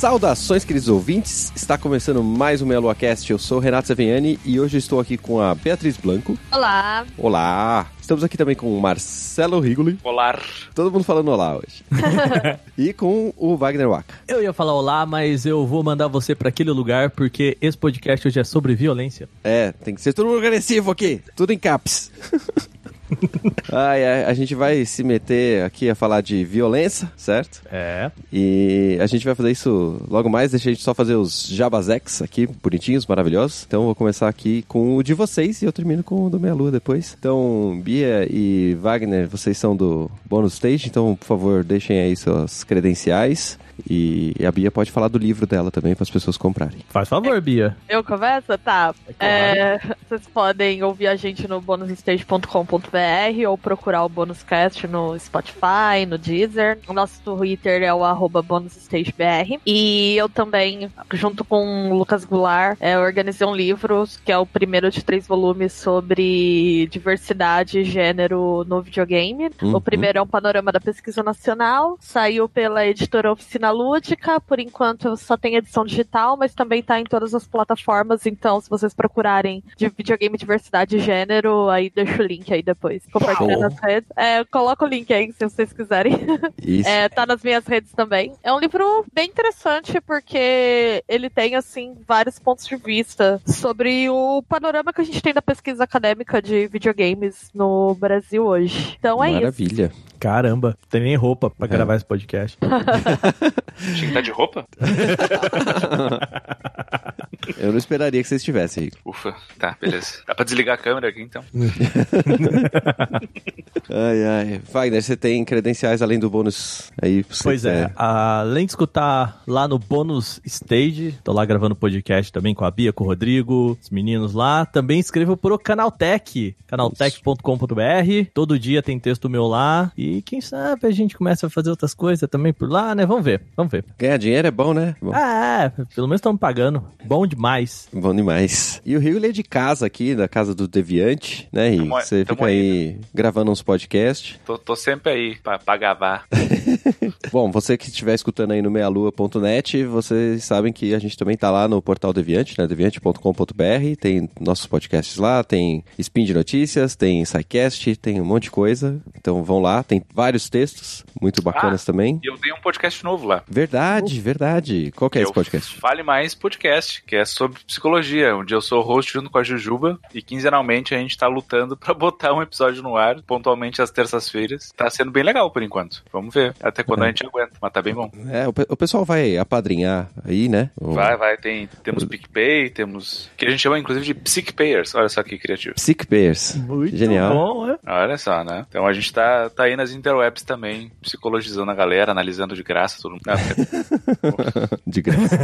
Saudações, queridos ouvintes! Está começando mais um MeloaCast. Eu sou o Renato Saviani e hoje estou aqui com a Beatriz Blanco. Olá! Olá! Estamos aqui também com o Marcelo Rigoli. Olá! Todo mundo falando olá hoje. e com o Wagner Waka. Eu ia falar olá, mas eu vou mandar você para aquele lugar porque esse podcast hoje é sobre violência. É, tem que ser tudo agressivo aqui, tudo em caps. ai, a gente vai se meter aqui a falar de violência, certo? É. E a gente vai fazer isso logo mais. Deixa a gente só fazer os jabazex aqui, bonitinhos, maravilhosos. Então vou começar aqui com o de vocês e eu termino com o do Meia Lua depois. Então, Bia e Wagner, vocês são do bônus stage, então por favor deixem aí suas credenciais. E a Bia pode falar do livro dela também para as pessoas comprarem. Faz favor, Bia. Eu começo? Tá. É, vocês podem ouvir a gente no bonusstage.com.br ou procurar o Bonuscast no Spotify, no Deezer. O nosso Twitter é o arroba bonusstagebr. E eu também, junto com o Lucas Goulart, é, organizei um livro que é o primeiro de três volumes sobre diversidade e gênero no videogame. Uhum. O primeiro é um panorama da pesquisa nacional. Saiu pela editora Oficina Lúdica, por enquanto só tem edição digital, mas também tá em todas as plataformas, então se vocês procurarem de videogame diversidade e gênero, aí deixa o link aí depois. Compartilha nas redes. É, coloca o link aí se vocês quiserem. Isso. É, tá nas minhas redes também. É um livro bem interessante porque ele tem, assim, vários pontos de vista sobre o panorama que a gente tem da pesquisa acadêmica de videogames no Brasil hoje. Então é isso. Maravilha. Caramba, tem nem roupa pra É. gravar esse podcast. Tinha que estar de roupa? Eu não esperaria que vocês estivessem aí. Ufa, tá, beleza. Dá pra desligar a câmera aqui então? Ai, ai. Wagner, você tem credenciais além do bônus aí? pra você Pois é, quiser. além de escutar lá no Bônus Stage, tô lá gravando podcast também com a Bia, com o Rodrigo, os meninos lá, também escrevo pro Canaltech, canaltech.com.br, todo dia tem texto meu lá, e quem sabe a gente começa a fazer outras coisas também por lá, né? Vamos ver, vamos ver. Ganhar dinheiro é bom, né? Bom. Ah, é, pelo menos estamos pagando, bom demais. Bom demais. E o Rio ele é de casa aqui, da casa do Deviante, né, Rio? Tamo- Você tamo fica aí gravando uns podcasts. Tô, tô sempre aí pra, pra gravar. Bom, você que estiver escutando aí no meialua.net, vocês sabem que a gente também tá lá no portal Deviante, né, deviante.com.br, tem nossos podcasts lá, tem Spin de Notícias, tem SciCast, tem um monte de coisa. Então vão lá, tem vários textos muito bacanas também. E eu tenho um podcast novo lá. Verdade, verdade. Qual que é Eu esse podcast? Fale Mais Podcast, que é sobre psicologia, onde eu sou host junto com a Jujuba e quinzenalmente a gente tá lutando pra botar um episódio no ar, pontualmente às terças-feiras. Tá sendo bem legal por enquanto. Vamos ver até quando a gente aguenta, mas tá bem bom. É, o, o pessoal vai apadrinhar aí, né? O- Vai, vai, tem, temos PicPay, temos. que a gente chama inclusive de PsicPayers. Olha só que criativo. Sick Bears. Muito Genial. bom, né? Olha só, né? Então a gente tá, tá aí nas interwebs também, psicologizando a galera, analisando de graça todo mundo. Não, De graça.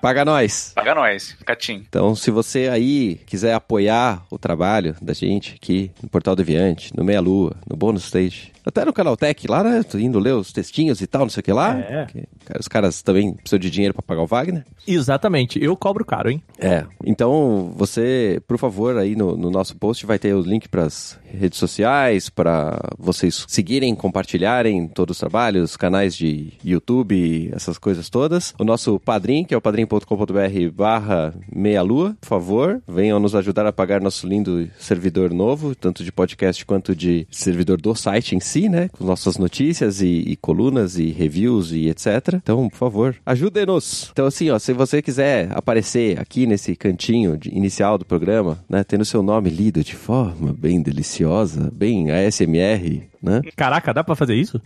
Paga nós. Paga nós, catim. Então, se você aí quiser apoiar o trabalho da gente aqui no Portal Deviante, no Meia Lua, no Bônus Stage, até no Canaltech lá, né? Tô indo ler os textinhos e tal, não sei o que lá. É. Que, os caras também precisam de dinheiro pra pagar o Wagner. Exatamente, eu cobro caro, hein? É. Então, você, por favor, aí no, no nosso post vai ter o link pras redes sociais, para vocês seguirem, compartilharem todos os trabalhos, canais de YouTube, essas coisas todas. O nosso padrim, que é o padrim.com.br barra meia lua, por favor, venham nos ajudar a pagar nosso lindo servidor novo, tanto de podcast quanto de servidor do site em si. Si, né? Com nossas notícias e, e colunas e reviews e etc. Então, por favor, ajudem-nos. Então, assim, ó, se você quiser aparecer aqui nesse cantinho de- inicial do programa, né? Tendo seu nome lido de forma bem deliciosa, bem ASMR, né? Caraca, dá pra fazer isso?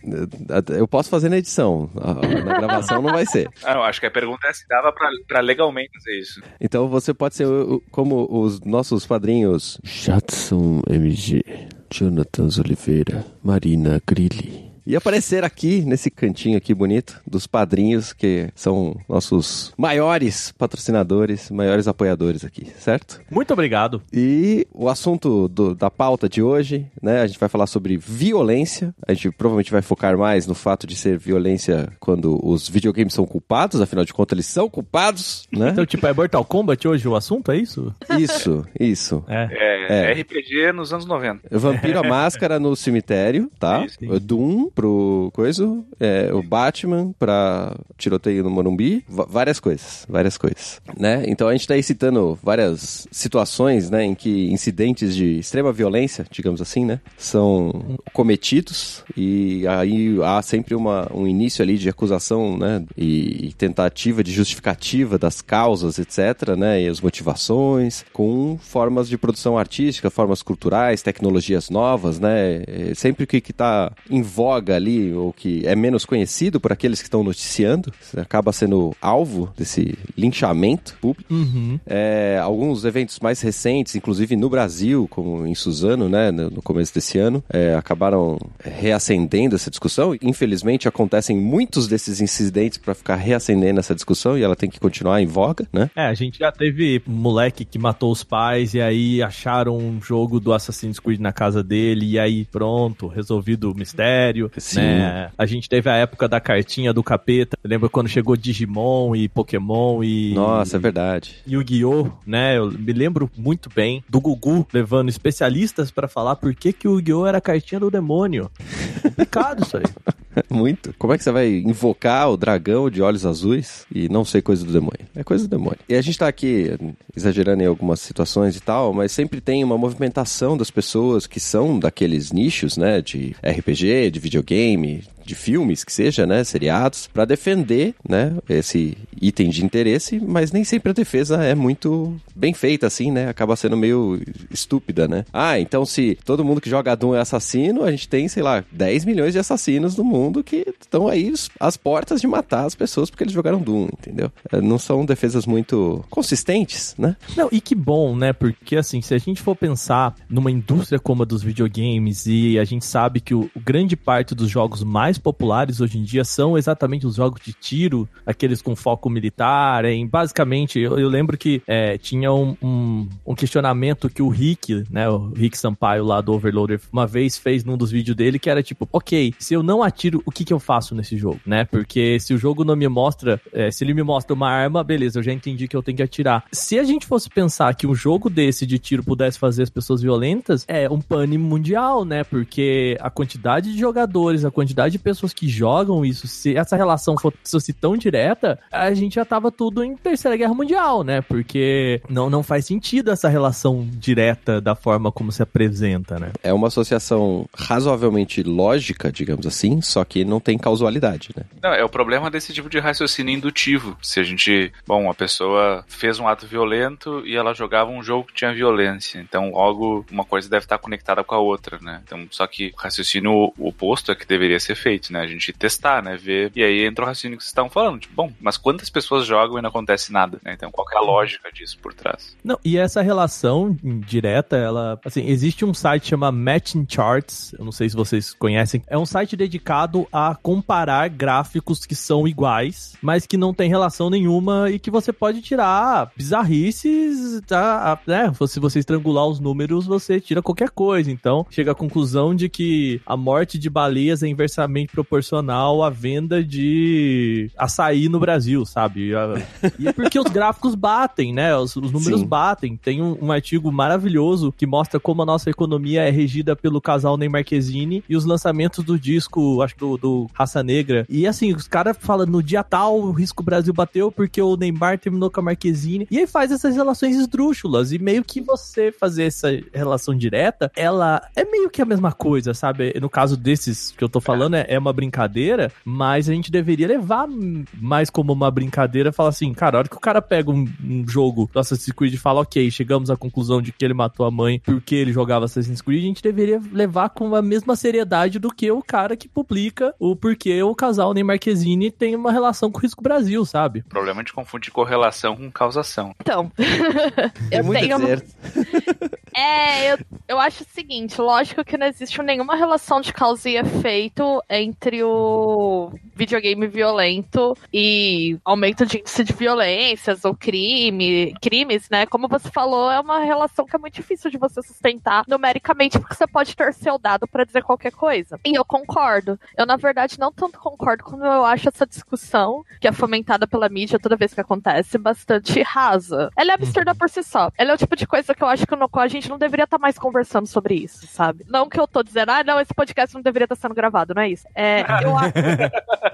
Eu posso fazer na edição. Na gravação não vai ser. Ah, não, acho que a pergunta é se dava pra, pra legalmente fazer isso. Então você pode ser o- o- como os nossos padrinhos Jadson MG, Jonathan Oliveira, Marina Grilli. E aparecer aqui nesse cantinho aqui bonito dos padrinhos que são nossos maiores patrocinadores, maiores apoiadores aqui, certo? Muito obrigado. E o assunto do- da pauta de hoje, né? A gente vai falar sobre violência. A gente provavelmente vai focar mais no fato de ser violência quando os videogames são culpados, afinal de contas eles são culpados, né? Então, tipo, é Mortal Kombat hoje o assunto, é isso? Isso, isso. É. É, É. RPG nos anos 90. Vampiro a Máscara no cemitério, tá? Isso. Doom pro coisa, é, o Batman pra tiroteio no Morumbi, várias coisas, várias coisas, né? Então a gente tá aí citando várias situações, né, em que incidentes de extrema violência, digamos assim, né, são cometidos e aí há sempre uma, um início ali de acusação, né, e, e tentativa de justificativa das causas, etc, né, e as motivações, com formas de produção artística, formas culturais, tecnologias novas, né, é, sempre que que tá em voga ali, ou que é menos conhecido por aqueles que estão noticiando, você acaba sendo alvo desse linchamento público. Uhum. É, alguns eventos mais recentes, inclusive no Brasil, como em Suzano, né, no, começo desse ano, é, acabaram reacendendo essa discussão. Infelizmente, acontecem muitos desses incidentes para ficar reacendendo essa discussão e ela tem que continuar em voga, né? É, a gente já teve um moleque que matou os pais e aí acharam um jogo do Assassin's Creed na casa dele e aí pronto, resolvido o mistério. Sim. né? A gente teve a época da cartinha do capeta. Lembra quando chegou Digimon e Pokémon e. Nossa, é verdade. Yu-Gi-Oh, né? Eu me lembro muito bem do Gugu levando especialistas pra falar por que, que o Yu-Gi-Oh era a cartinha do demônio. Complicado isso aí. Muito. Como é que você vai invocar o dragão de olhos azuis e não ser coisa do demônio? É coisa do demônio. E a gente tá aqui exagerando em algumas situações e tal, mas sempre tem uma movimentação das pessoas que são daqueles nichos, né, de RPG, de videogame, videogame, de filmes, que seja, né, seriados, pra defender, né, esse item de interesse, mas nem sempre a defesa é muito bem feita assim, né? Acaba sendo meio estúpida, né? Ah, então se todo mundo que joga Doom é assassino, a gente tem, sei lá, 10 milhões de assassinos no mundo que estão aí às portas de matar as pessoas porque eles jogaram Doom, entendeu? É, Não são defesas muito consistentes, né? Não, e que bom, né? Porque assim, se a gente for pensar numa indústria como a dos videogames e a gente sabe que o grande parte dos jogos mais populares hoje em dia são exatamente os jogos de tiro, aqueles com foco militar, em basicamente, eu, eu lembro que é, tinha um, um, um questionamento que o Rick, né, o Rick Sampaio lá do Overloader, uma vez fez num dos vídeos dele que era tipo, ok, se eu não atiro, o que que eu faço nesse jogo, né? Porque se o jogo não me mostra, é, se ele me mostra uma arma, beleza, eu já entendi que eu tenho que atirar. Se a gente fosse pensar que um jogo desse de tiro pudesse fazer as pessoas violentas, é um pane mundial, né? Porque a quantidade de jogadores, a quantidade de pessoas que jogam isso, se essa relação fosse tão direta, a gente já tava tudo em Terceira Guerra Mundial, né? Porque não, não faz sentido essa relação direta da forma como se apresenta, né? É uma associação razoavelmente lógica, digamos assim, só que não tem causalidade, né? Não, é o problema desse tipo de raciocínio indutivo. Se a gente, bom, a pessoa fez um ato violento e ela jogava um jogo que tinha violência, então logo uma coisa deve estar conectada com a outra, né? Então, só que o raciocínio oposto é que deveria ser feito, né? A gente testar, né? Ver. E aí entra o raciocínio que vocês estavam falando, tipo, bom, mas quantas pessoas jogam e não acontece nada, né? Então, qual que é a lógica disso por trás? Não, e essa relação direta, ela, assim, existe um site chama Matching Charts, eu não sei se vocês conhecem, é um site dedicado a comparar gráficos que são iguais, mas que não tem relação nenhuma e que você pode tirar bizarrices, tá, né? Se você estrangular os números, você tira qualquer coisa. Então, chega à conclusão de que a morte de baleias é inversamente diretamente proporcional à venda de açaí no Brasil, sabe? E é porque os gráficos batem, né? Os, os números Sim. batem. Tem um, um, artigo maravilhoso que mostra como a nossa economia é regida pelo casal Ney Marquezine e os lançamentos do disco, acho que do, do Raça Negra. E assim, os caras falam no dia tal, o risco Brasil bateu porque o Neymar terminou com a Marquezine. E aí faz essas relações esdrúxulas. E meio que você fazer essa relação direta, ela é meio que a mesma coisa, sabe? No caso desses que eu tô falando, é, é uma brincadeira, mas a gente deveria levar mais como uma brincadeira, falar assim, cara, a hora que o cara pega um, um jogo do Assassin's Creed e fala, ok, chegamos à conclusão de que ele matou a mãe porque ele jogava Assassin's Creed, a gente deveria levar com a mesma seriedade do que o cara que publica o porquê o casal Ney Marquezine tem uma relação com o Risco Brasil, sabe? O problema é de confundir correlação com causação. Então, eu é tenho... Certo. É, eu, eu acho o seguinte, lógico que não existe nenhuma relação de causa e efeito entre o videogame violento e aumento de índice de violências ou crime, crimes, né? Como você falou, é uma relação que é muito difícil de você sustentar numericamente, porque você pode torcer o dado para dizer qualquer coisa. E eu concordo. Eu, na verdade, não tanto concordo quando eu acho essa discussão, que é fomentada pela mídia toda vez que acontece, bastante rasa. Ela é absurda por si só. Ela é o tipo de coisa que eu acho que no qual a gente não deveria estar tá mais conversando sobre isso, sabe? Não que eu tô dizendo, ah, não, esse podcast não deveria estar tá sendo gravado, não é isso. É, eu acho.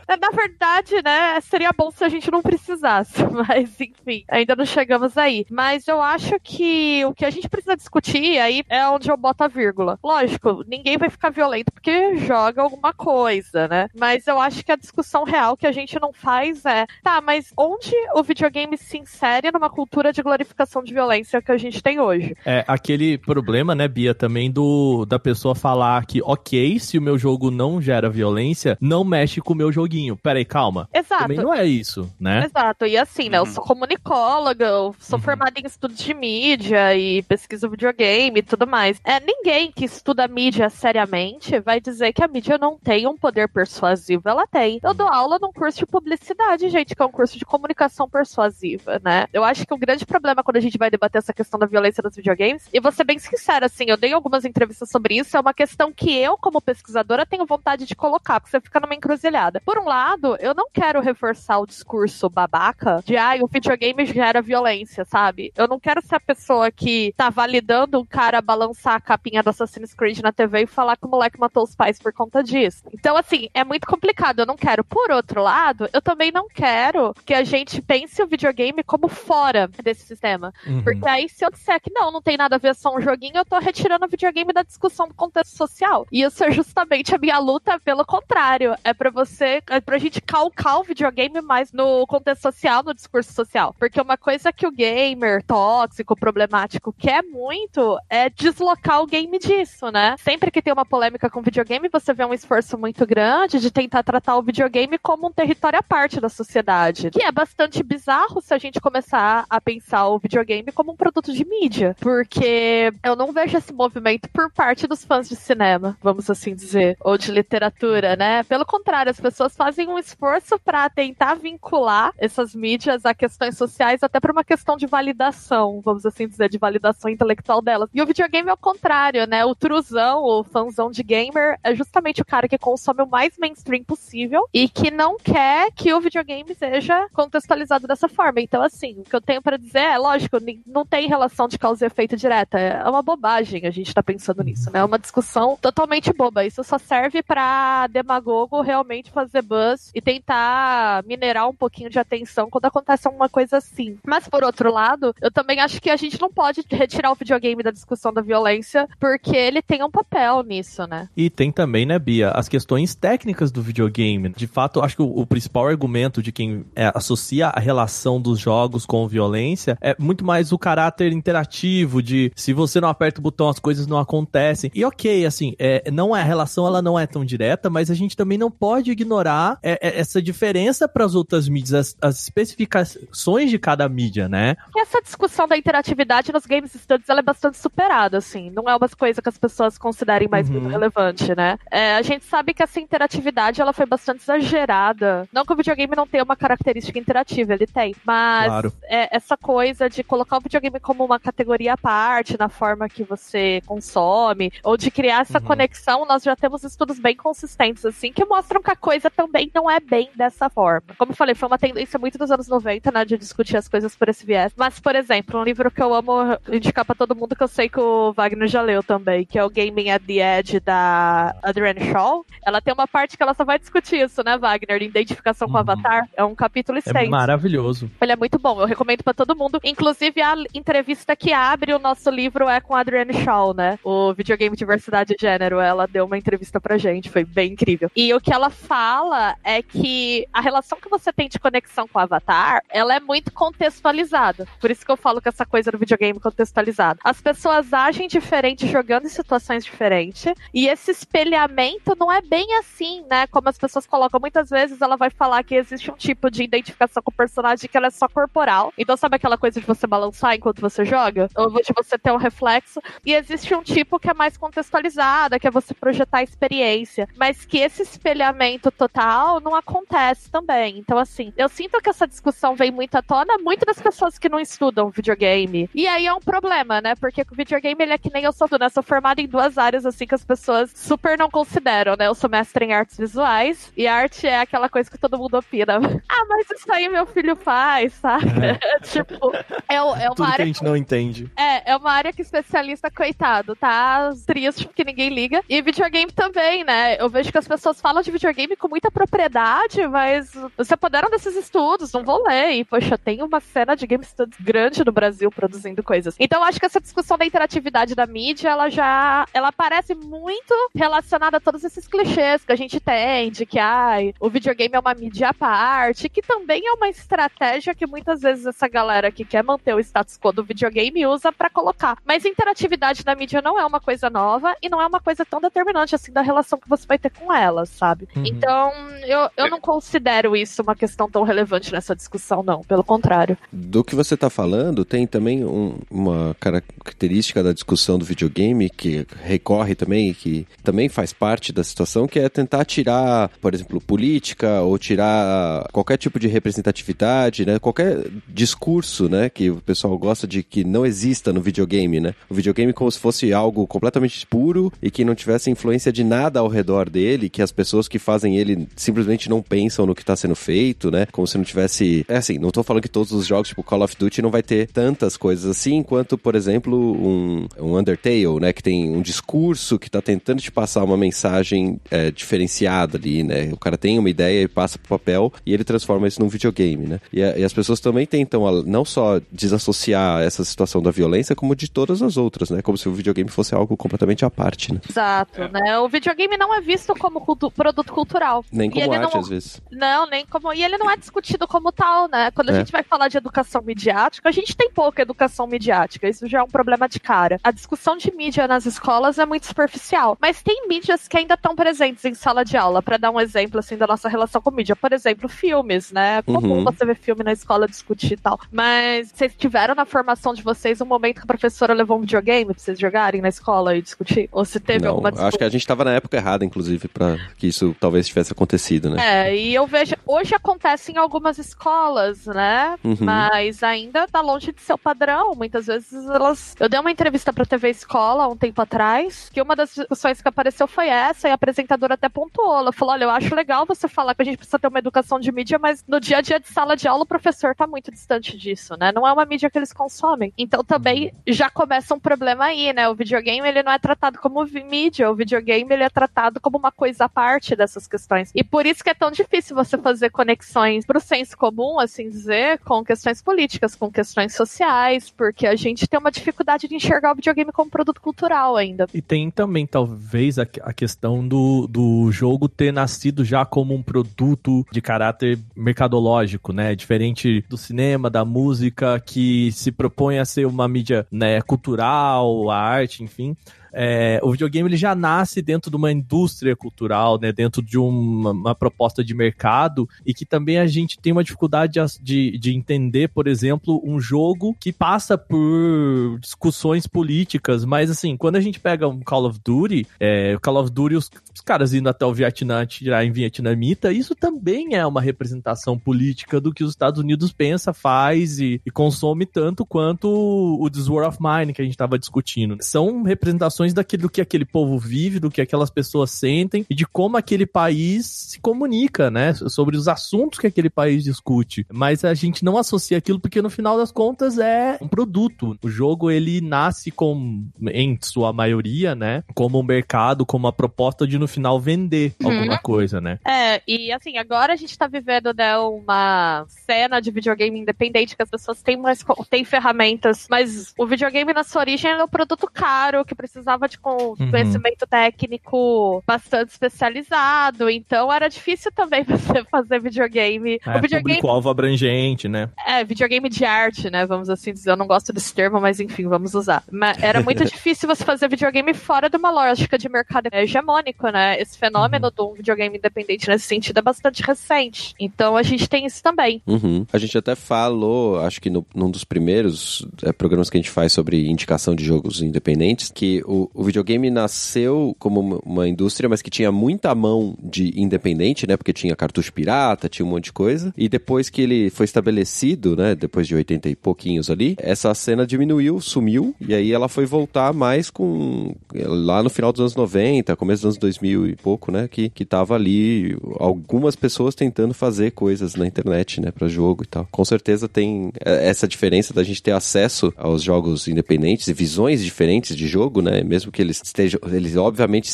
na verdade, né, seria bom se a gente não precisasse, mas enfim, ainda não chegamos aí. Mas eu acho que o que a gente precisa discutir aí é onde eu boto a vírgula. Lógico, ninguém vai ficar violento porque joga alguma coisa, né? Mas eu acho que a discussão real que a gente não faz é, tá, mas onde o videogame se insere numa cultura de glorificação de violência que a gente tem hoje? É, aquele problema, né, Bia, também do da pessoa falar que, ok, se o meu jogo não gera violência, não mexe com o meu joguinho. Peraí, calma. Exato. Também não é isso, né? Exato. E assim, né, eu sou comunicóloga, eu sou uhum. formada em estudos de mídia e pesquisa videogame e tudo mais. É, ninguém que estuda mídia seriamente vai dizer que a mídia não tem um poder persuasivo. Ela tem. Eu dou aula num curso de publicidade, gente, que é um curso de comunicação persuasiva, né? Eu acho que o grande problema quando a gente vai debater essa questão da violência nos videogames, e vou ser bem sincera, assim, eu dei algumas entrevistas sobre isso, é uma questão que eu, como pesquisadora, tenho vontade de colocar, porque você fica numa encruzilhada. Por um lado, eu não quero reforçar o discurso babaca de, ai, ah, o videogame gera violência, sabe? Eu não quero ser a pessoa que tá validando o cara balançar a capinha do Assassin's Creed na TV e falar que o moleque matou os pais por conta disso. Então, assim, é muito complicado, eu não quero. Por outro lado, eu também não quero que a gente pense o videogame como fora desse sistema. Uhum. Porque aí, se eu disser que não, não tem nada a ver só um joguinho, eu tô retirando o videogame da discussão do contexto social. E isso é justamente a minha luta pelo contrário. É para você, é pra gente calcar o videogame mais no contexto social, no discurso social. Porque uma coisa que o gamer tóxico, problemático, quer muito é deslocar o game disso, né? Sempre que tem uma polêmica com videogame, você vê um esforço muito grande de tentar tratar o videogame como um território à parte da sociedade. Que é bastante bizarro se a gente começar a pensar o videogame como um produto de mídia. Porque eu não vejo esse movimento por parte dos fãs de cinema, vamos assim dizer, ou de literatura, né? Pelo contrário, as pessoas fazem um esforço para tentar vincular essas mídias a questões sociais, até por uma questão de validação, vamos assim dizer, de validação intelectual delas. E o videogame é o contrário, né? O truzão, o fãzão de gamer, é justamente o cara que consome o mais mainstream possível e que não quer que o videogame seja contextualizado dessa forma. Então, assim, o que eu tenho para dizer é, lógico, não tem relação de causa e efeito direta. É uma bobagem a gente tá pensando nisso, né? É uma discussão totalmente boba. Isso só serve para demagogo realmente fazer buzz e tentar minerar um pouquinho de atenção quando acontece alguma coisa assim. Mas por outro lado, eu também acho que a gente não pode retirar o videogame da discussão da violência, porque ele tem um papel nisso, né? E tem também, né, Bia, as questões técnicas do videogame. De fato, acho que o, o principal argumento de quem é, associa a relação dos jogos com violência é muito mais o caráter interativo de se você não aperta o botão, as coisas não acontecem. E ok, assim, é, não é a relação, ela não é tão direta, mas a gente também não pode ignorar é, é, essa diferença para as outras mídias, as, as, especificações de cada mídia, né? E essa discussão da interatividade nos games studies ela é bastante superada, assim. Não é uma coisa que as pessoas considerem mais uhum. muito relevante, né? É, a gente sabe que essa interatividade ela foi bastante exagerada. Não que o videogame não tenha uma característica interativa, ele tem. Mas claro. é, essa coisa de colocar o videogame como uma categoria à parte na forma que você consome, ou de criar essa uhum. conexão, nós já temos estudos bem consistentes, assim, que mostram que a coisa também não é bem dessa forma. Como eu falei, foi uma tendência muito dos anos 90, né, de discutir as coisas por esse viés. Mas, por exemplo, um livro que eu amo indicar pra todo mundo, que eu sei que o Wagner já leu também, que é o Gaming at the Edge da Adrienne Shaw. Ela tem uma parte que ela só vai discutir isso, né, Wagner? De identificação com o Uhum. Avatar. É um capítulo É extenso. maravilhoso. Ele é muito bom, eu recomendo pra todo mundo. Inclusive, a entrevista que abre o nosso livro é com a Adrienne Shaw, né? O Videogame Diversidade e Gênero. Ela deu uma entrevista pra gente, foi bem incrível. E o que ela fala é que a relação que você tem de conexão com o Avatar, ela é muito contextualizada. Por isso que eu falo que essa coisa do videogame contextualizado. As pessoas agem diferente jogando em situações diferentes, e esse espelhamento não é bem assim, né? Como as pessoas colocam. Muitas vezes ela vai falar que existe um tipo de identificação com o personagem que ela é só corporal. Então, sabe aquela coisa de você balançar enquanto você joga? Ou de você ter um reflexo? E existe um tipo que é mais contextualizada, que é você projetar a experiência. Mas que esse espelhamento total não acontece também. Então, assim, eu sinto que essa discussão vem muito à tona, muito das pessoas que não estudam videogame. E aí é um problema, né? Porque o videogame, ele é que nem eu sou, né? Eu sou formada em duas áreas, assim, que as pessoas super não consideram, né? Eu sou mestre em artes visuais, e arte é aquela coisa que todo mundo opina. Ah, mas isso aí meu filho faz, sabe? tipo, é, é uma Tudo que a área gente não entende. é, é uma área que especialista, coitado, tá triste porque ninguém liga. E videogame também, né? Eu vejo que as pessoas falam de videogame com muita propriedade, mas se apoderaram desses estudos, não vou ler. E, poxa, tem uma cena de game studies grande no Brasil produzindo coisas. Então, eu acho que essa discussão da interatividade da mídia, ela já. Ela parece muito relacionada a todos esses clichês que a gente tem, de que, ai, o videogame é uma mídia à parte, que também é uma estratégia que muitas vezes essa galera que quer manter o status quo do videogame usa pra colocar. Mas interatividade na mídia não é uma coisa nova e não é uma coisa tão determinante assim da relação que você vai ter com ela, sabe? Uhum. Então, eu, eu não considero isso uma questão tão relevante nessa discussão, não. Pelo contrário. Do que você está falando, tem também um- uma característica da discussão do videogame que recorre também, que também faz parte da situação, que é tentar tirar, por exemplo, política ou tirar qualquer tipo de representatividade, né? Qualquer discurso, né? Que o pessoal gosta de que não exista no videogame, né? O videogame como se fosse algo completamente puro e que não tivesse influência de nada ao redor dele, que as pessoas que fazem ele simplesmente não pensam no que está sendo feito, né? Como se não tivesse. É assim, não tô falando que todos os jogos, tipo Call of Duty, não vai ter tantas coisas assim, quanto, por exemplo, um, um Undertale, né? Que tem um discurso que tá tentando te passar uma mensagem é, diferenciada ali, né? O cara tem uma ideia e passa pro papel e ele transforma isso num videogame, né? E, a- e as pessoas também tentam não só desassociar essa situação da violência, como de todas as outras, né? Como se o videogame fosse algo completamente à parte, né? Exato, né? O videogame não é visto como produto cultural. Nem como arte, não- às vezes. Não, nem como. E ele não é discutido como tal, né? Quando a É. gente vai falar de educação midiática, a gente tem pouca educação midiática. Isso já é um problema de cara. A discussão de mídia nas escolas é muito superficial. Mas tem mídias que ainda estão presentes em sala de aula. Pra dar um exemplo, assim, da nossa relação com mídia. Por exemplo, filmes, né? É comum Uhum. você ver filme na escola discutir e tal. Mas vocês tiveram na formação de vocês um momento que a professora levou um videogame pra vocês jogarem na escola e discutir? Ou se teve Não, alguma acho que a gente tava na época errada, inclusive, pra que isso talvez tivesse acontecido, né? É, e eu vejo. Hoje acontece em algumas escolas, né? Uhum. Mas ainda tá longe de ser o padrão. Muitas vezes elas. Eu dei uma entrevista pra TV Escola há um tempo atrás, que uma das discussões que apareceu foi essa, e a apresentadora até pontuou. Ela falou: olha, eu acho legal você falar que a gente precisa ter uma educação de mídia, mas no dia a dia de sala de aula o professor tá muito distante disso, né? Não é uma mídia que eles consomem. Então também já começa um problema aí, né? O videogame ele não é tratado como mídia, o videogame ele é tratado como uma coisa à parte dessas questões. E por isso que é tão difícil você fazer conexões pro senso comum, assim dizer, com questões políticas, com questões sociais, porque a gente tem uma dificuldade de enxergar o videogame como produto cultural ainda. E tem também, talvez, a, a questão do, do jogo ter nascido já como um produto de caráter mercadológico, né? Diferente do cinema, da música, que se propõe a ser uma mídia né, cultural, a arte, enfim. É, o videogame ele já nasce dentro de uma indústria cultural, né, dentro de uma, uma proposta de mercado e que também a gente tem uma dificuldade de, de, de entender, por exemplo, um jogo que passa por discussões políticas, mas assim, quando a gente pega um Call of Duty, é, Call of Duty, os, os caras indo até o Vietnã atirar em vietnamita, isso também é uma representação política do que os Estados Unidos pensa, faz e, e consome tanto quanto o This War of Mine que a gente estava discutindo. São representações informações daquilo que aquele povo vive, do que aquelas pessoas sentem e de como aquele país se comunica, né? Sobre os assuntos que aquele país discute. Mas a gente não associa aquilo porque no final das contas é um produto. O jogo ele nasce com, em sua maioria, né? Como um mercado, como uma proposta de no final vender Uhum. alguma coisa, né? É, e assim, agora a gente tá vivendo, né, uma cena de videogame independente que as pessoas têm mais têm ferramentas, mas o videogame na sua origem era um produto caro, que precisava de con- Uhum. conhecimento técnico bastante especializado, então era difícil também você fazer videogame. É, o videogame público-alvo abrangente, né? é, videogame de arte, né? Vamos assim dizer. Eu não gosto desse termo, mas enfim, vamos usar. Mas era muito difícil você fazer videogame fora de uma lógica de mercado hegemônico, né? Esse fenômeno Uhum. do videogame independente nesse sentido é bastante recente. Então a gente tem isso também. Uhum. A gente até falou, acho que no, num dos primeiros é, programas que a gente faz sobre indicação de jogos independentes, que o, o videogame nasceu como uma, indústria, mas que tinha muita mão de independente, né? Porque tinha cartucho pirata, tinha um monte de coisa. E depois que ele foi estabelecido, né? Depois de 80 e pouquinhos ali, essa cena diminuiu, sumiu, e aí ela foi voltar mais com. lá no final dos anos 90, começo dos anos 2000 e pouco, né? Que, que tava ali algumas pessoas tentando fazer coisas na internet, né? Pra jogo e tal. Com certeza tem é, essa diferença da gente ter acesso aos jogos independentes e visões diferentes de jogo, né? Mesmo que eles estejam. Eles obviamente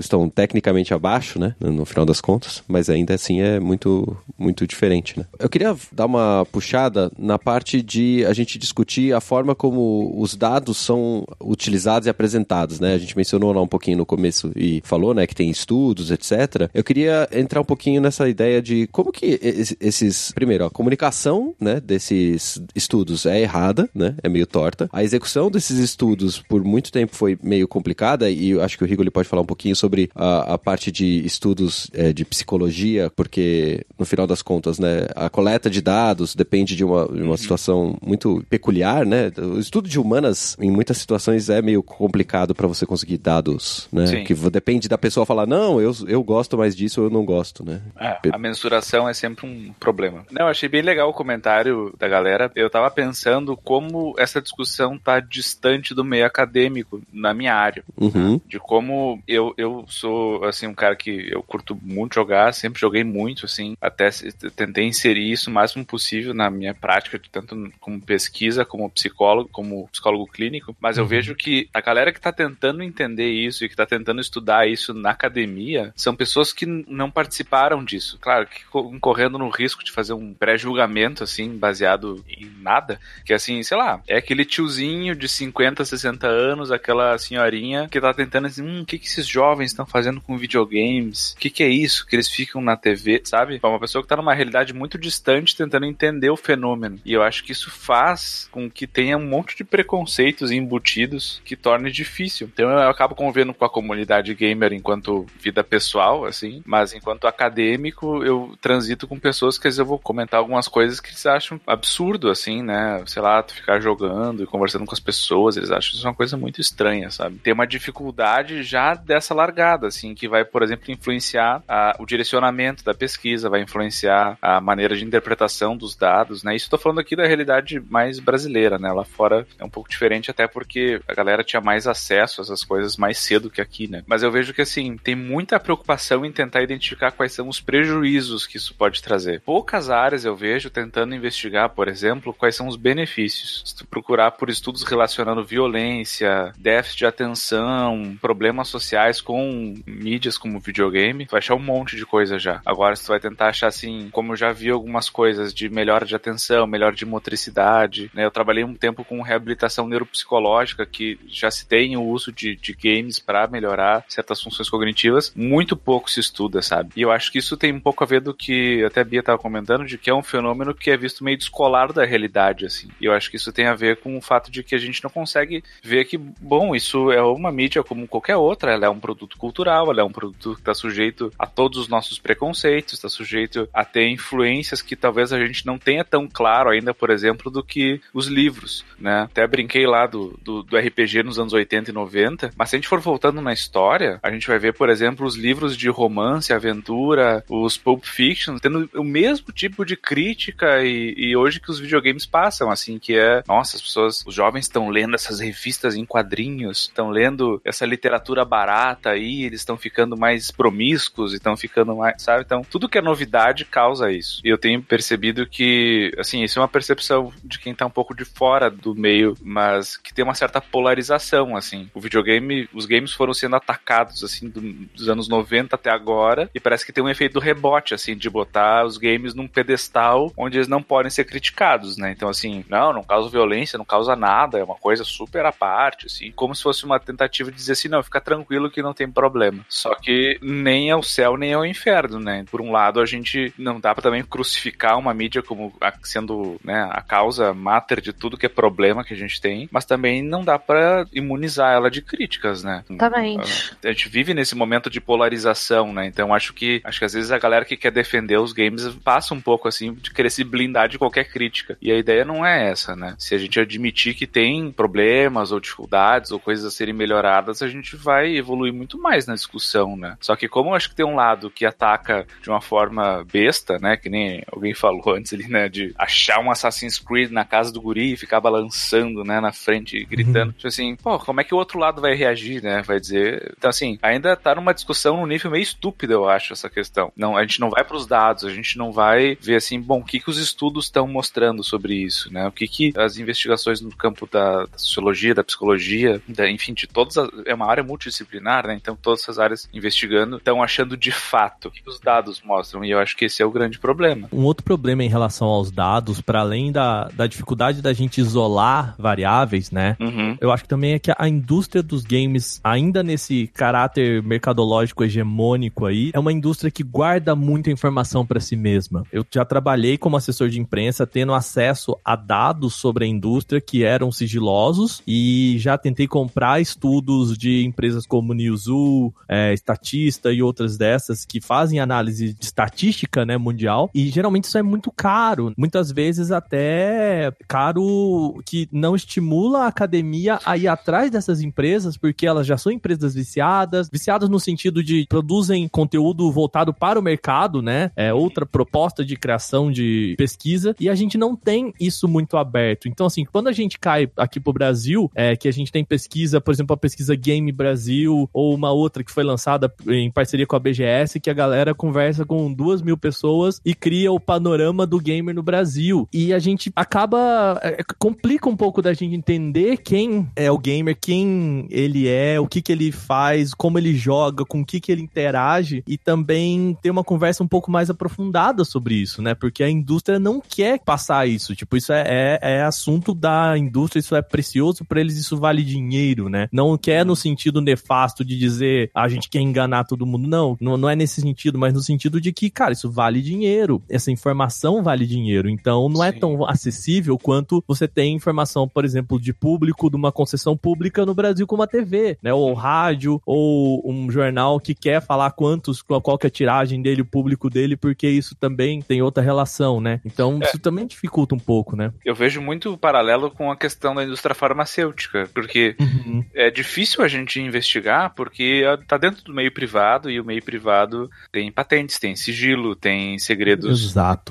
estão, tecnicamente abaixo, né? No, final das contas, mas ainda assim é muito, muito diferente, né? Eu queria dar uma puxada na parte de a gente discutir a forma como os dados são utilizados e apresentados, né? A gente mencionou lá um pouquinho no começo e falou, né, que tem estudos, etc. Eu queria entrar um pouquinho nessa ideia de como que es- esses, primeiro, a comunicação, né, desses estudos é errada, né? É meio torta. A execução desses estudos por muito tempo foi meio complicada e acho que o Rigo ele pode falar um pouquinho sobre a, a parte de estudos eh, de psicologia, porque no final das contas, né, a coleta de dados depende de uma, de uma situação muito peculiar, né? O estudo de humanas em muitas situações é meio complicado para você conseguir dados, né? Sim. Que depende da pessoa falar, não, eu, eu gosto mais disso ou eu não gosto, né? É, a mensuração é sempre um problema. Não, achei bem legal o comentário da galera. Eu tava pensando como essa discussão tá distante do meio acadêmico na minha área. Uhum. De como eu, eu sou, assim, um cara que eu curto muito jogar, sempre joguei muito, assim, até tentei inserir isso o máximo possível na minha prática, tanto como pesquisa, como psicólogo, como psicólogo clínico, mas eu vejo que a galera que tá tentando entender isso e que tá tentando estudar isso na academia são pessoas que não participaram disso. Claro, que co- incorrendo no risco de fazer um pré-julgamento, assim, baseado em nada, que assim, sei lá, é aquele tiozinho de 50, 60 anos, aquela senhorinha que tá tentando assim, hum, o que que esses jovens estão fazendo com videogames? O que que é isso que eles ficam na TV, sabe? É uma pessoa que tá numa realidade muito distante tentando entender o fenômeno. E eu acho que isso faz com que tenha um monte de preconceitos embutidos que torne difícil. Então eu acabo convivendo com a comunidade gamer enquanto vida pessoal, assim, mas enquanto acadêmico eu transito com pessoas que às vezes eu vou comentar algumas coisas que eles acham absurdo, assim, né? Sei lá, tu ficar jogando e conversando com as pessoas, eles acham isso uma coisa muito estranha, sabe? Tem uma dificuldade já dessa largada, assim, que vai, por exemplo, influenciar a- o direcionamento da pesquisa, vai influenciar a maneira de interpretação dos dados, né? Isso tô falando aqui da realidade mais brasileira, né? Lá fora é um pouco diferente, até porque a galera tinha mais acesso a essas coisas mais cedo que aqui, né? Mas eu vejo que, assim, tem muita preocupação em tentar identificar quais são os prejuízos que isso pode trazer. Poucas áreas eu vejo tentando investigar, por exemplo, quais são os benefícios. Se tu procurar por estudos relacionando violência, déficit de atenção, problemas sociais com mídias como videogame, tu vai achar um monte de coisa já. Agora, se tu vai tentar achar, assim, como eu já vi algumas coisas de melhora de atenção, melhora de motricidade, né? Eu trabalhei um tempo com reabilitação neuropsicológica, que já se tem o uso de, de games para melhorar certas funções cognitivas. Muito pouco se estuda, sabe? E eu acho que isso tem um pouco a ver do que até a Bia estava comentando, de que é um fenômeno que é visto meio descolado da realidade, assim. E eu acho que isso tem a ver com o fato de que a gente não consegue ver que, bom, isso é uma mídia como qualquer outra, ela é um produto cultural, ela é um produto que está sujeito a todos os nossos preconceitos, está sujeito a ter influências que talvez a gente não tenha tão claro ainda, por exemplo, do que os livros, né? Até brinquei lá do, do, do RPG nos anos 80 e 90, mas se a gente for voltando na história, a gente vai ver, por exemplo, os livros de romance, aventura, os Pulp Fiction, tendo o mesmo tipo de crítica e, e hoje que os videogames passam, assim, que é, nossa, as pessoas, os jovens estão lendo essas revistas em quadrinhos, estão lendo essa literatura barata aí, eles estão ficando mais promíscuos e estão ficando mais, sabe? Então, tudo que é novidade causa isso. E eu tenho percebido que, assim, isso é uma percepção de quem tá um pouco de fora do meio, mas que tem uma certa polarização, assim. O videogame, os games foram sendo atacados, assim, do, dos anos 90 até agora, e parece que tem um efeito do rebote, assim, de botar os games num pedestal onde eles não podem ser criticados, né? Então, assim, não, não causa violência, não causa nada, é uma coisa super à parte, assim, como se fosse uma tentativa de dizer assim, não, fica tranquilo que não tem problema. Só que nem é o céu, nem é o inferno, né? Por um lado, a gente não dá pra também crucificar uma mídia como sendo, né, a causa mater de tudo que é problema que a gente tem, mas também não dá para imunizar ela de críticas, né? Exatamente. A gente vive nesse momento de polarização, né? Então acho que acho que às vezes a galera que quer defender os games passa um pouco assim de querer se blindar de qualquer crítica. E a ideia não é essa, né? Se a gente admitir que tem problemas ou dificuldades ou coisas a serem melhoradas, a gente vai evoluir muito mais na discussão, né? Só que como eu acho que tem um lado que ataca de uma forma besta, né? Que nem alguém falou antes ali, né? De achar um Assassin's Creed na casa do guri e ficar balançando, né? Na frente, gritando. Uhum. Tipo assim, pô, como é que o outro lado vai reagir, né? Vai dizer. Então, assim, ainda tá numa discussão num nível meio estúpido, eu acho, essa questão. Não, a gente não vai pros dados, a gente não vai ver assim, bom, o que, que os estudos estão mostrando sobre isso, né? O que, que as investigações no campo da, da sociologia, da psicologia, da, enfim, de todas as, é uma área multidisciplinar, né? Então todas essas áreas investigando estão achando de fato o que os dados mostram e eu acho que esse é o grande problema. Um outro problema em relação aos dados, para além da, da dificuldade da gente isolar variáveis, né? Uhum. Eu acho que também é que a indústria dos games, ainda nesse caráter mercadológico hegemônico aí, é uma indústria que guarda muita informação para si mesma. Eu já trabalhei como assessor de imprensa, tendo acesso a dados sobre a indústria que eram sigilosos e já tentei comprar estudos de empresas como Newzoo, é, Statista e outras dessas que fazem análise de estatística, né, mundial. E geralmente isso é muito caro, muitas vezes até caro que não estimula a academia a ir atrás dessas empresas porque elas já são empresas viciadas, viciadas no sentido de produzem conteúdo voltado para o mercado, né? É outra proposta de criação de pesquisa e a gente não tem isso muito aberto. Então, assim, quando a gente cai aqui pro Brasil, é que a gente tem pesquisa, por exemplo, a pesquisa Game Brasil ou uma outra que foi lançada em parceria com a BGS, que a galera conversa com duas mil pessoas e cria o panorama do gamer no Brasil. E a gente acaba. É, complica um pouco da gente entender quem é o gamer, quem ele é, o que, que ele faz, como ele joga, com o que, que ele interage e também ter uma conversa um pouco mais aprofundada sobre isso, né? Porque a indústria não quer passar isso. Tipo, isso é, é, é assunto da indústria, isso é precioso para eles, isso vale dinheiro, né? Não quer no sentido nefasto de dizer ah, a gente quer enganar todo mundo. Não, não, não é nesse sentido, mas no sentido de que, cara, isso vale dinheiro. Essa informação vale dinheiro. Então não é Sim. tão acessível quanto você tem informação, por exemplo, de público, de uma concessão pública no Brasil como a TV, né? Ou rádio, ou um jornal que quer falar quantos, qual que é a tiragem dele, o público dele, porque isso também tem outra relação, né? Então é. isso também dificulta um pouco, né? Eu vejo muito paralelo com a questão da indústria farmacêutica, porque uhum. É difícil a gente investigar porque tá dentro do meio privado e o meio privado tem patentes, tem sigilo, tem segredos.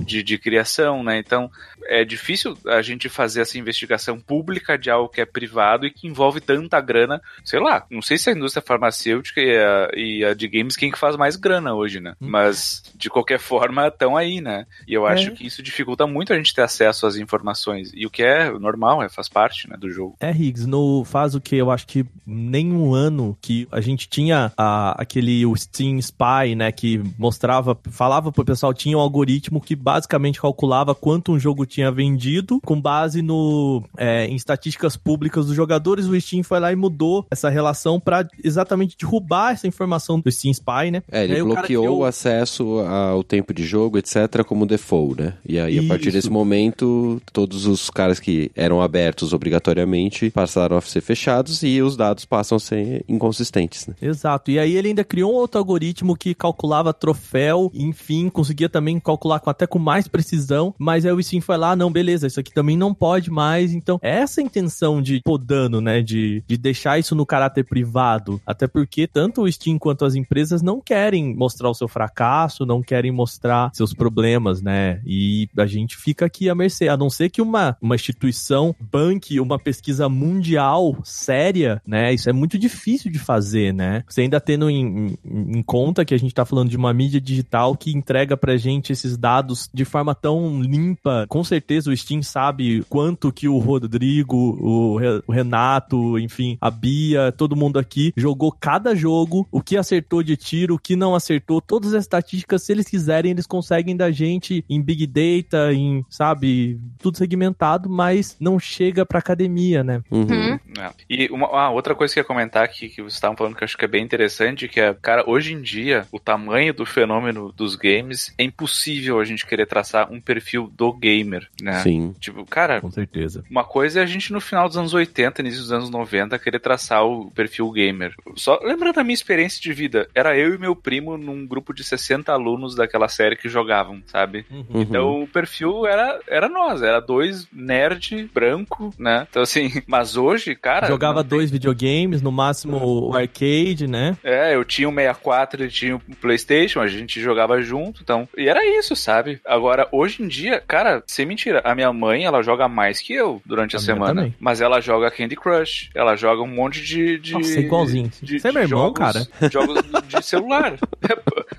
De, de criação, né? Então é difícil a gente fazer essa investigação pública de algo que é privado e que envolve tanta grana. Sei lá, não sei se a indústria farmacêutica e a, e a de games quem que faz mais grana hoje, né? Hum. Mas de qualquer forma estão aí, né? E eu acho é. que isso dificulta muito a gente ter acesso às informações. E o que é normal, é, faz parte né, do jogo. É, Riggs, no, faz o que eu acho que nem um ano que a gente tinha a, aquele o Steam Spy, né? Que mostrava, falava pro pessoal, tinha um algoritmo que basicamente calculava quanto um jogo tinha vendido com base no é, em estatísticas públicas dos jogadores. O Steam foi lá e mudou essa relação para exatamente derrubar essa informação do Steam Spy, né? É, ele bloqueou o acesso ao tempo de jogo, etc, como default, né? E aí, Isso. a partir desse momento, todos os caras que eram abertos obrigatoriamente passaram a ser fechados e os dados passam a ser inconsistentes, né? Exato. E aí ele ainda criou um outro algoritmo que calculava troféu, enfim, conseguia também calcular com, até com mais precisão, mas aí o Steam foi lá, não, beleza, isso aqui também não pode mais. Então, essa intenção de podando, né, de, de deixar isso no caráter privado, até porque tanto o Steam quanto as empresas não querem mostrar o seu fracasso, não querem mostrar seus problemas, né? E a gente fica aqui à mercê, a não ser que uma, uma instituição banque uma pesquisa mundial séria séria, né? Isso é muito difícil de fazer, né? Você ainda tendo em, em, em conta que a gente tá falando de uma mídia digital que entrega pra gente esses dados de forma tão limpa. Com certeza o Steam sabe quanto que o Rodrigo, o, Re- o Renato, enfim, a Bia, todo mundo aqui jogou cada jogo, o que acertou de tiro, o que não acertou, todas as estatísticas, se eles quiserem, eles conseguem da gente em Big Data, em, sabe, tudo segmentado, mas não chega pra academia, né? Uhum. É. E uma ah, outra coisa que eu ia comentar aqui, que vocês estavam falando que eu acho que é bem interessante, que é, cara, hoje em dia, o tamanho do fenômeno dos games, é impossível a gente querer traçar um perfil do gamer, né? Sim. Tipo, cara, Com certeza. uma coisa é a gente no final dos anos 80, início dos anos 90, querer traçar o perfil gamer. Só lembrando a minha experiência de vida, era eu e meu primo num grupo de 60 alunos daquela série que jogavam, sabe? Uhum. Então o perfil era, era nós, era dois nerd branco, né? Então assim, mas hoje, cara. Jogava dois videogames, no máximo o arcade, né? É, eu tinha um 64, ele tinha um PlayStation, a gente jogava junto, então. E era isso, sabe? Agora, hoje em dia, cara, sem mentira, a minha mãe, ela joga mais que eu durante a, A semana. também. Mas ela joga Candy Crush, ela joga um monte de. de Nossa, igualzinho. de- Você é meu de irmão, jogos- cara. Jogos de celular.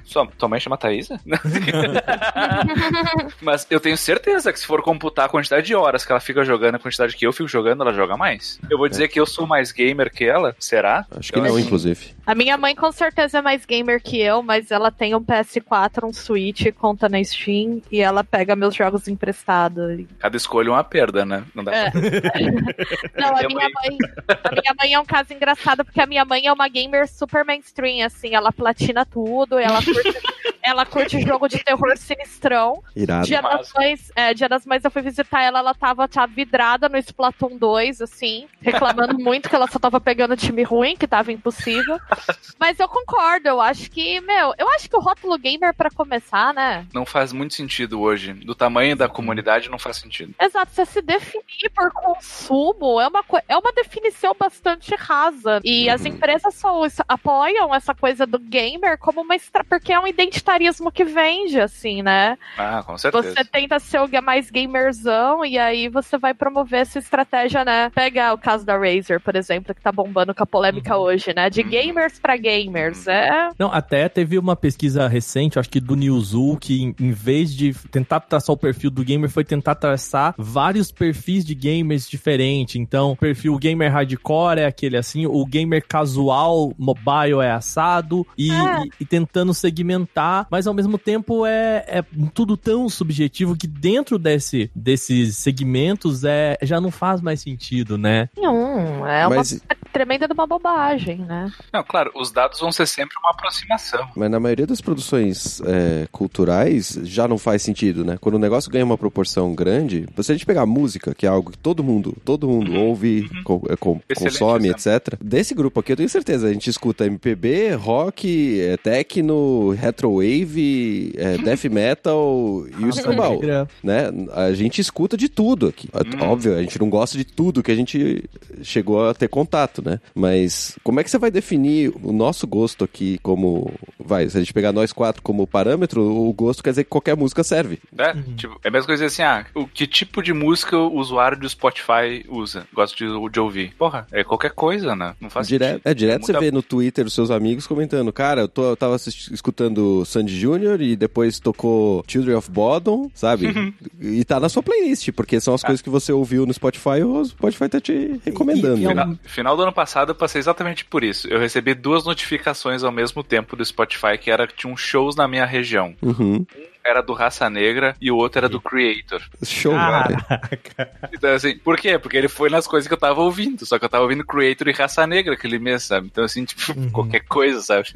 Sua, tua mãe chama Thaísa? Mas eu tenho certeza que se for computar a quantidade de horas que ela fica jogando, a quantidade que eu fico jogando, ela joga mais. Eu vou dizer que eu sou mais gamer que ela? Será? Acho que Eu não, acho- inclusive. A minha mãe com certeza é mais gamer que eu, mas ela tem um PS4, um Switch, conta na Steam e ela pega meus jogos emprestados. Cada escolha é uma perda, né? Não dá É. pra... Não, a Minha mãe, a minha mãe é um caso engraçado porque a minha mãe é uma gamer super mainstream, assim, ela platina tudo, ela curte, ela curte jogo de terror sinistrão. Irado. Dia das, mães, é, Dia das Mães eu fui visitar ela, ela tava tá, vidrada no Splatoon 2, assim, reclamando muito que ela só tava pegando time ruim, que tava impossível. Mas eu concordo, eu acho que, meu, eu acho que o rótulo gamer pra começar, né? Não faz muito sentido hoje. Do tamanho da comunidade, não faz sentido. Exato, você se definir por consumo é uma, é uma definição bastante rasa. E as empresas só apoiam essa coisa do gamer como uma extra. Porque é um identitarismo que vende, assim, né? Ah, com certeza. Você tenta ser o mais gamerzão e aí você vai promover essa estratégia, né? Pega o caso da Razer, por exemplo, que tá bombando com a polêmica hoje, né? De Uhum. gamers pra gamers. É. Não, até teve uma pesquisa recente, acho que do Newzoo, que em, em vez de tentar traçar o perfil do gamer, foi tentar traçar vários perfis de gamers diferentes. Então, o perfil gamer hardcore é aquele assim, o gamer casual mobile é assado, e, É. e- e tentando segmentar, mas ao mesmo tempo é, é tudo tão subjetivo que dentro desse, desses segmentos é, já não faz mais sentido, né? Nenhum. É uma Mas- tremenda de uma bobagem, né? Não, claro, os dados vão ser sempre uma aproximação. Mas na maioria das produções é, culturais já não faz sentido, né? Quando o negócio ganha uma proporção grande, se a gente pegar música, que é algo que todo mundo, todo mundo ouve, co- é, com- Excelente consome, exemplo. etc. Desse grupo aqui eu tenho certeza, a gente escuta MPB, rock, é, techno, retrowave, é, death metal e o escambau, Regra. né? A gente escuta de tudo aqui. Óbvio, a gente não gosta de tudo que a gente chegou a ter contato, né? Mas como é que você vai definir o nosso gosto aqui como. Vai, se a gente pegar nós quatro como parâmetro, o gosto quer dizer que qualquer música serve. É, tipo, é a mesma coisa assim, ah, o que tipo de música o usuário do Spotify usa? Gosta de, de ouvir? Porra, é qualquer coisa, né? Não faz Direto, sentido. é direto você Muita- vê no Twitter os seus amigos comentando, cara, eu, tô, eu tava escutando Sandy Jr. e depois tocou Children of Bodom, sabe? e tá na sua playlist, porque são as coisas que você ouviu no Spotify e o Spotify tá te recomendando. E- e Final, final do ano passado eu passei exatamente por isso. Eu recebi duas notificações ao mesmo tempo do Spotify que era que tinham shows na minha região. Uhum. Era do Raça Negra e o outro era do Creator. Show, Ah, velho. Então, assim, por quê? Porque ele foi nas coisas que eu tava ouvindo. Só que eu tava ouvindo Creator e Raça Negra aquele mês, sabe? Então, assim, tipo, qualquer coisa, sabe?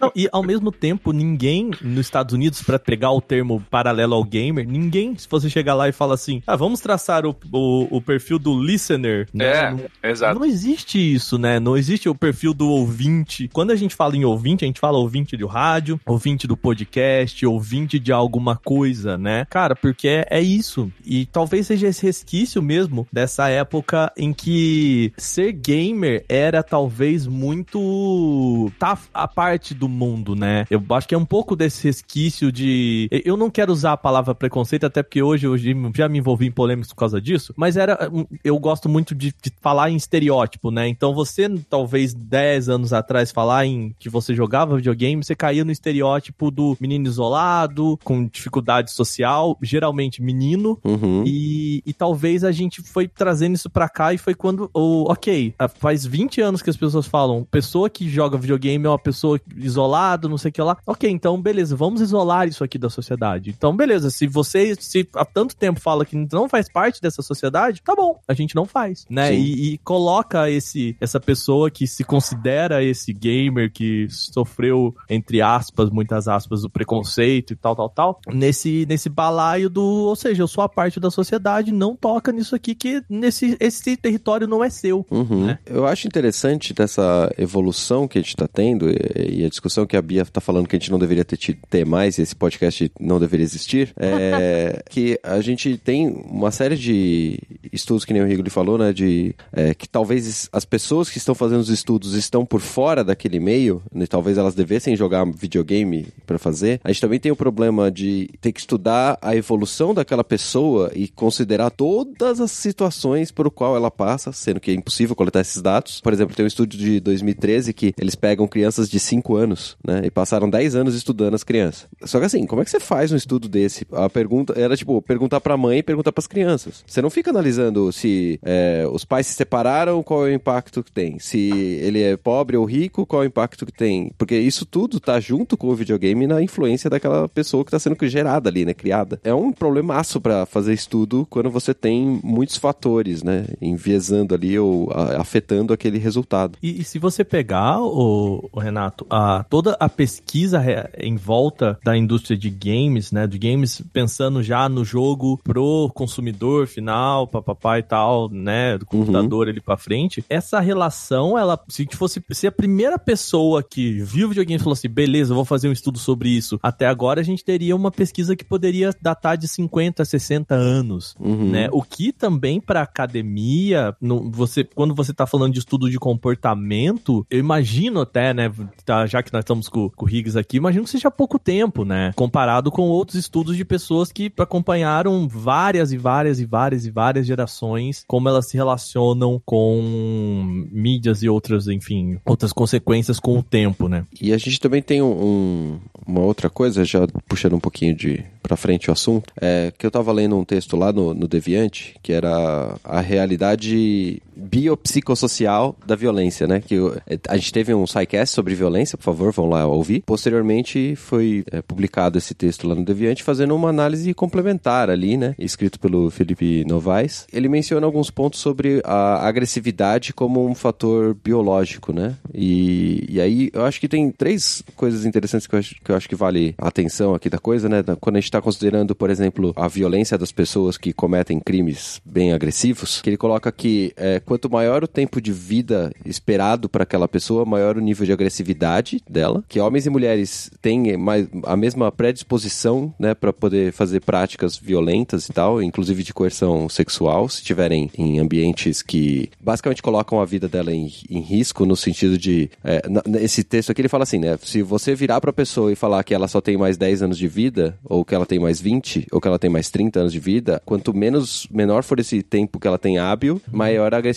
Não, e ao mesmo tempo, ninguém nos Estados Unidos, pra pegar o termo paralelo ao gamer, ninguém, se você chegar lá e falar assim, ah, vamos traçar o, o, o perfil do listener, né? É, Não- exato. Não existe isso, né? Não existe o perfil do ouvinte. Quando a gente fala em ouvinte, a gente fala ouvinte do rádio, ouvinte do podcast, ouvinte de alguma coisa, né? Cara, porque é, é isso. E talvez seja esse resquício mesmo dessa época em que ser gamer era talvez muito tá a parte do mundo, né? Eu acho que é um pouco desse resquício de eu não quero usar a palavra preconceito até porque hoje eu já me envolvi em polêmicas por causa disso, mas era eu gosto muito de, de falar em estereótipo, né? Então você talvez 10 anos atrás falar em que você jogava videogame, você caía no estereótipo do menino isolado, com dificuldade social, geralmente menino, Uhum. e, e talvez a gente foi trazendo isso pra cá e foi quando, o ok, faz 20 anos que as pessoas falam, pessoa que joga videogame é uma pessoa isolada, não sei o que lá. Ok, então beleza, vamos isolar isso aqui da sociedade. Então beleza, se você se há tanto tempo fala que não faz parte dessa sociedade, tá bom, a gente não faz, né? E, e coloca esse essa pessoa que se considera esse gamer que sofreu entre aspas, muitas aspas, o preconceito e tal, tal, tal, nesse nesse balaio do, ou seja, eu sou a parte da sociedade, não toca nisso aqui que nesse esse território não é seu. Uhum. né? Eu acho interessante dessa evolução que a gente está tendo e, e a discussão que a Bia está falando que a gente não deveria ter, ter mais e esse podcast não deveria existir, é que a gente tem uma série de estudos que nem o Rigoli falou, né, de é, que talvez as pessoas que estão fazendo os estudos estão por fora daquele meio, né, talvez elas devessem jogar videogame para fazer. A gente também tem o problema de ter que estudar a evolução daquela pessoa e considerar todas as situações por qual ela passa, sendo que é impossível coletar esses dados. Por exemplo, tem um estudo de 2013 que eles pegam crianças de 5 anos, né, e passaram 10 anos estudando as crianças. Só que assim, como é que você faz um estudo desse? A pergunta era tipo perguntar pra mãe e perguntar pras crianças. Você não fica analisando se é, os pais se separaram, qual é o impacto que tem. Se ele é pobre ou rico, qual é o impacto que tem. Porque isso tudo tá junto com o videogame na influência daquela pessoa que tá sendo gerada ali, né? Criada. É um problemaço pra fazer estudo quando você tem muitos fatores, né? Enviesando ali ou a- afetando aquele resultado. E, e se você pegar, o, Renato, a, toda a pesquisa em volta da indústria de games, né? De games pensando já no jogo pro consumidor final, papapá e tal, né? Do computador ali pra frente. Essa relação, ela, se fosse, se a primeira pessoa que viu o videogame falou assim, beleza, eu vou fazer um estudo sobre isso, até agora a gente teria uma pesquisa que poderia datar de 50, 60 anos Uhum. né? O que também para academia, no- você quando você tá falando de estudo de comportamento, eu imagino até, né, tá, já que nós estamos com, com o Higgs aqui, imagino que seja pouco tempo, né, comparado com outros estudos de pessoas que acompanharam várias e várias e várias e várias gerações, como elas se relacionam com mídias e outras, enfim, outras consequências com o tempo, né? E a gente também tem um- um- uma outra coisa, já puxando um pouquinho de pra frente o assunto, é que eu tava lendo um texto lá no, no Deviante, que era a realidade biopsicossocial da violência, né? Que o- a gente teve um SciCast sobre violência, por favor, vão lá ouvir. Posteriormente foi é, publicado esse texto lá no Deviante, fazendo uma análise complementar ali, né? Escrito pelo Felipe Novaes. Ele menciona alguns pontos sobre a agressividade como um fator biológico, né? E, e aí eu acho que tem três coisas interessantes que eu acho que, eu acho que vale a atenção aqui da coisa, né? Quando a gente está considerando, por exemplo, a violência das pessoas que cometem crimes bem agressivos, que ele coloca que é, quanto maior o tempo de vida esperado para aquela pessoa, maior o nível de agressividade dela, que homens e mulheres têm mais, a mesma predisposição, né, para poder fazer práticas violentas e tal, inclusive de coerção sexual, se tiverem em ambientes que basicamente colocam a vida dela em, em risco, no sentido de. é, esse texto aqui ele fala assim, né? Se você virar pra pessoa e falar que ela só tem mais 10 anos de vida, ou que ela tem mais 20, ou que ela tem mais 30 anos de vida, quanto menos menor for esse tempo que ela tem hábil, maior a agressividade.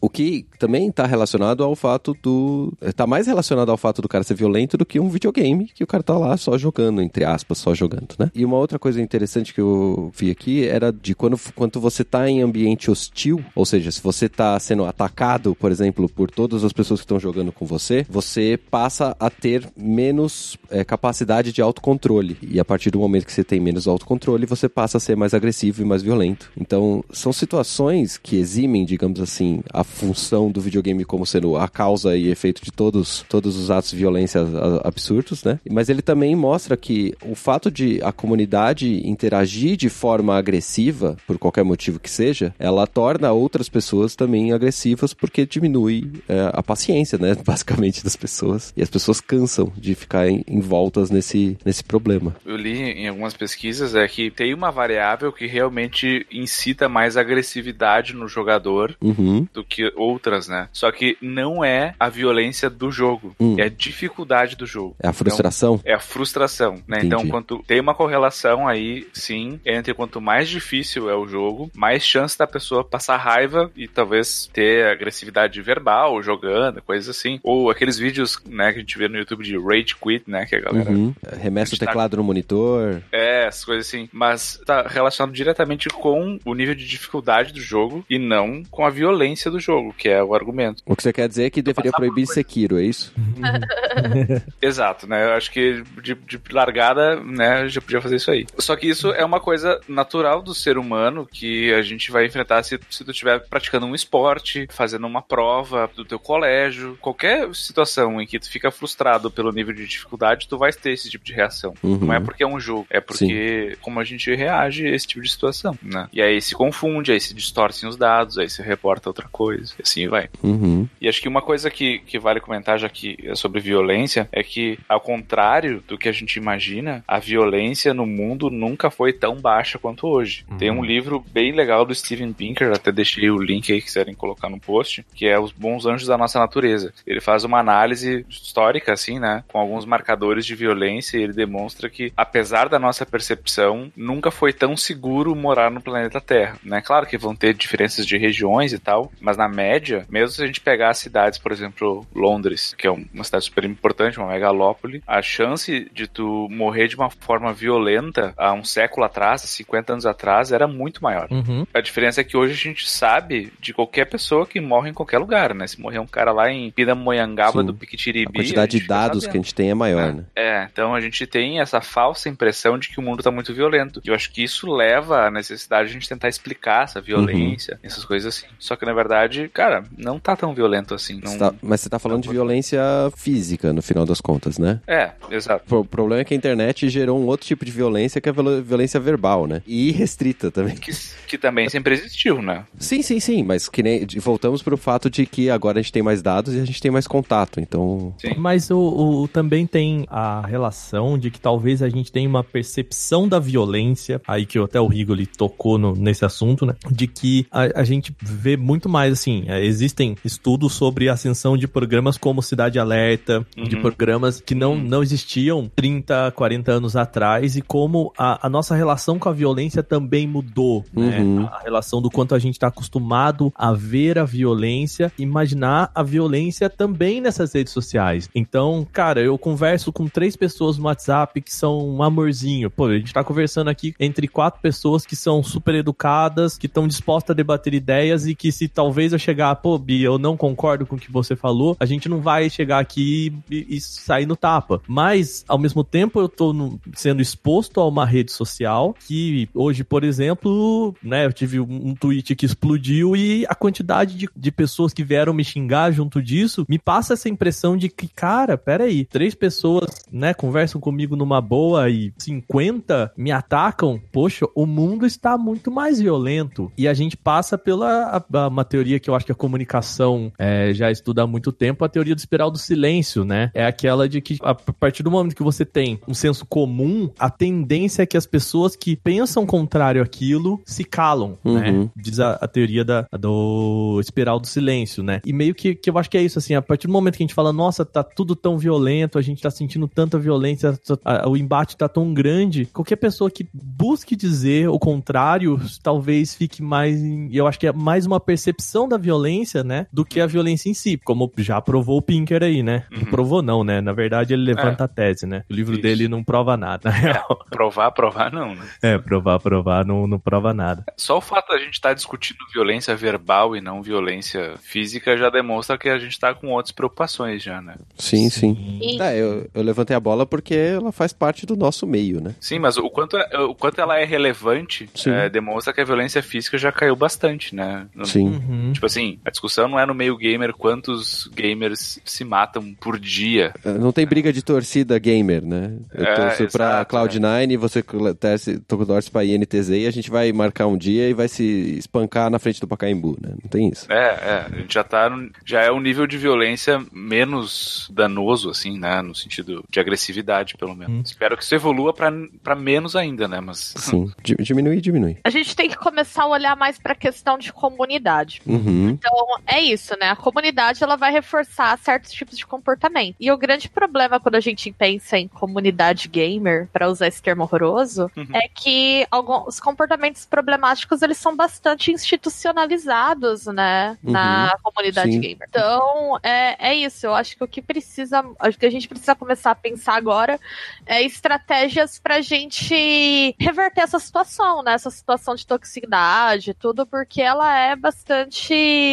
O que também tá relacionado ao fato do. tá mais relacionado ao fato do cara ser violento do que um videogame, que o cara tá lá só jogando, entre aspas, só jogando, né? E uma outra coisa interessante que eu vi aqui era de quando, quando você tá em ambiente hostil, ou seja, se você tá sendo atacado, por exemplo, por todas as pessoas que estão jogando com você, você passa a ter menos é, capacidade de autocontrole. E a partir do momento que você tem menos autocontrole, você passa a ser mais agressivo e mais violento. Então, são situações que eximem, digamos assim, a função do videogame como sendo a causa e efeito de todos, todos os atos de violência absurdos, né? Mas ele também mostra que o fato de a comunidade interagir de forma agressiva, por qualquer motivo que seja, ela torna outras pessoas também agressivas porque diminui é, a paciência, né, basicamente, das pessoas. E as pessoas cansam de ficar em, em voltas nesse, nesse problema. Eu li em algumas pesquisas é que tem uma variável que realmente incita mais agressividade no jogador Uhum. Do que outras, né? Só que não é a violência do jogo, Hum. é a dificuldade do jogo. É a frustração? É a frustração, né? Entendi. Então, quanto tem uma correlação aí, sim, entre quanto mais difícil é o jogo, mais chance da pessoa passar raiva e talvez ter agressividade verbal jogando, coisas assim. Ou aqueles vídeos, né, que a gente vê no YouTube de rage quit, né, que a galera Uhum. Remessa o Está- teclado no monitor. é, essas coisas assim. Mas tá relacionado diretamente com o nível de dificuldade do jogo e não com a violência do jogo, que é o argumento. O que você quer dizer é que deveria proibir Sekiro, é isso? Exato, né? Eu acho que de, de largada, né, já podia fazer isso aí. Só que isso é uma coisa natural do ser humano que a gente vai enfrentar se, se tu estiver praticando um esporte, fazendo uma prova do teu colégio, qualquer situação em que tu fica frustrado pelo nível de dificuldade, tu vai ter esse tipo de reação. Uhum. Não é porque é um jogo, é porque como a gente reage a esse tipo de situação, né? E aí se confunde, aí se distorcem os dados, aí se reporta outra coisa, e assim vai. Uhum. E acho que uma coisa que, que vale comentar, já que é sobre violência, é que, ao contrário do que a gente imagina, a violência no mundo nunca foi tão baixa quanto hoje. Tem um livro bem legal do Steven Pinker, até deixei o link aí, quiserem colocar no post, que é Os Bons Anjos da Nossa Natureza. Ele faz uma análise histórica, assim, né, com alguns marcadores de violência, e ele demonstra que, apesar da nossa percepção, nunca foi tão seguro morar no planeta Terra, né? Claro que vão ter diferenças de regiões e tal, mas na média, mesmo se a gente pegar cidades, por exemplo, Londres, que é uma cidade super importante, uma megalópole, a chance de tu morrer de uma forma violenta há um século atrás, há 50 anos atrás, era muito maior. Uhum. A diferença é que hoje a gente sabe de qualquer pessoa que morre em qualquer lugar, né? Se morrer um cara lá em Pindamonhangaba Sim. do Piquitiribi... A quantidade de gente fica dados que a gente tem é maior, né? É, então a gente tem essa falsa impressão de que o mundo tá muito violento. E eu acho que isso leva à necessidade de a gente tentar explicar essa violência, Uhum. essas coisas assim. Só que na verdade, cara, não tá tão violento assim. Não... Você tá- mas você tá falando de violência física, no final das contas, né? É, exato. O problema é que a internet gerou um outro tipo de violência, que é a viol- violência verbal, né? E restrita também. Que, que também sempre existiu, né? Sim, sim, sim, mas que nem voltamos pro fato de que agora a gente tem mais dados e a gente tem mais contato, então. Sim. Mas o, o- também tem a relação de que talvez a gente tenha uma percepção da violência, aí que até o Rigoli tocou no- nesse assunto, né? De que a, a gente vê muito mais assim. é, existem estudos sobre a ascensão de programas como Cidade Alerta, de Uhum. programas que não, não existiam 30, 40 anos atrás, e como a, a nossa relação com a violência também mudou, né? Uhum. A relação do quanto a gente está acostumado a ver a violência, imaginar a violência também nessas redes sociais. Então, cara, eu converso com três pessoas no WhatsApp que são um amorzinho. Pô, a gente tá conversando aqui entre quatro pessoas que são super educadas, que estão dispostas a debater ideias e que se talvez eu chegar, pô, Bia, eu não concordo com o que você falou, a gente não vai chegar aqui e, e sair no tapa. Mas, ao mesmo tempo, eu tô no- sendo exposto a uma rede social que hoje, por exemplo, né, eu tive um, um tweet que explodiu e a quantidade de, de pessoas que vieram me xingar junto disso me passa essa impressão de que, cara, peraí, três pessoas, né, conversam comigo numa boa e 50 me atacam, poxa, o mundo está muito mais violento. E a gente passa pela uma teoria que eu acho que a comunicação é, já estuda há muito tempo, a teoria do espiral do silêncio, né? É aquela de que a partir do momento que você tem um senso comum, a tendência é que as pessoas que pensam contrário àquilo se calam, né? Uhum. Diz a, a teoria da, do espiral do silêncio, né? E meio que, que eu acho que é isso, assim, a partir do momento que a gente fala, nossa, tá tudo tão violento, a gente tá sentindo tanta violência, a- o embate tá tão grande, qualquer pessoa que busque dizer o contrário, talvez fique mais, em- eu acho que é mais uma percepção da violência, né, do que a violência em si, como já provou o Pinker aí, né? Uhum. Provou não, né? Na verdade ele levanta a tese, né? O livro Isso. dele não prova nada, na real. Provar, provar não, né? É, provar, provar não, não prova nada. Só o fato da gente estar discutindo violência verbal e não violência física já demonstra que a gente tá com outras preocupações já, né? Sim, sim. E- É, eu, eu levantei a bola porque ela faz parte do nosso meio, né? Sim, mas o quanto, é- o quanto ela é relevante Sim. é, demonstra que a violência física já caiu bastante, né? No- Sim. Uhum. Tipo assim, a discussão não é no meio gamer quantos gamers se matam por dia. Não tem briga de torcida gamer, né? Eu É, torço pra exato, Cloud9, você torce, torce pra INTZ e a gente vai marcar um dia e vai se espancar na frente do Pacaembu, né? Não tem isso. É, é, a gente já tá. no- já é um nível de violência menos danoso, assim, né? No sentido de agressividade, pelo menos. Hum. Espero que isso evolua pra, pra menos ainda, né? Mas. Sim, di- diminui, diminui. A gente tem que começar a olhar mais pra questão de comunidade. Uhum. Então, é isso, né? A comunidade ela vai reforçar certos tipos de comportamento. E o grande problema quando a gente pensa em comunidade gamer, pra usar esse termo horroroso, Uhum. é que alguns comportamentos problemáticos eles são bastante institucionalizados, né, na comunidade sim. gamer. Então, é, é isso. Eu acho que o que precisa, acho que a gente precisa começar a pensar agora é estratégias pra gente reverter essa situação, né? Essa situação de toxicidade, tudo, porque ela é bastante.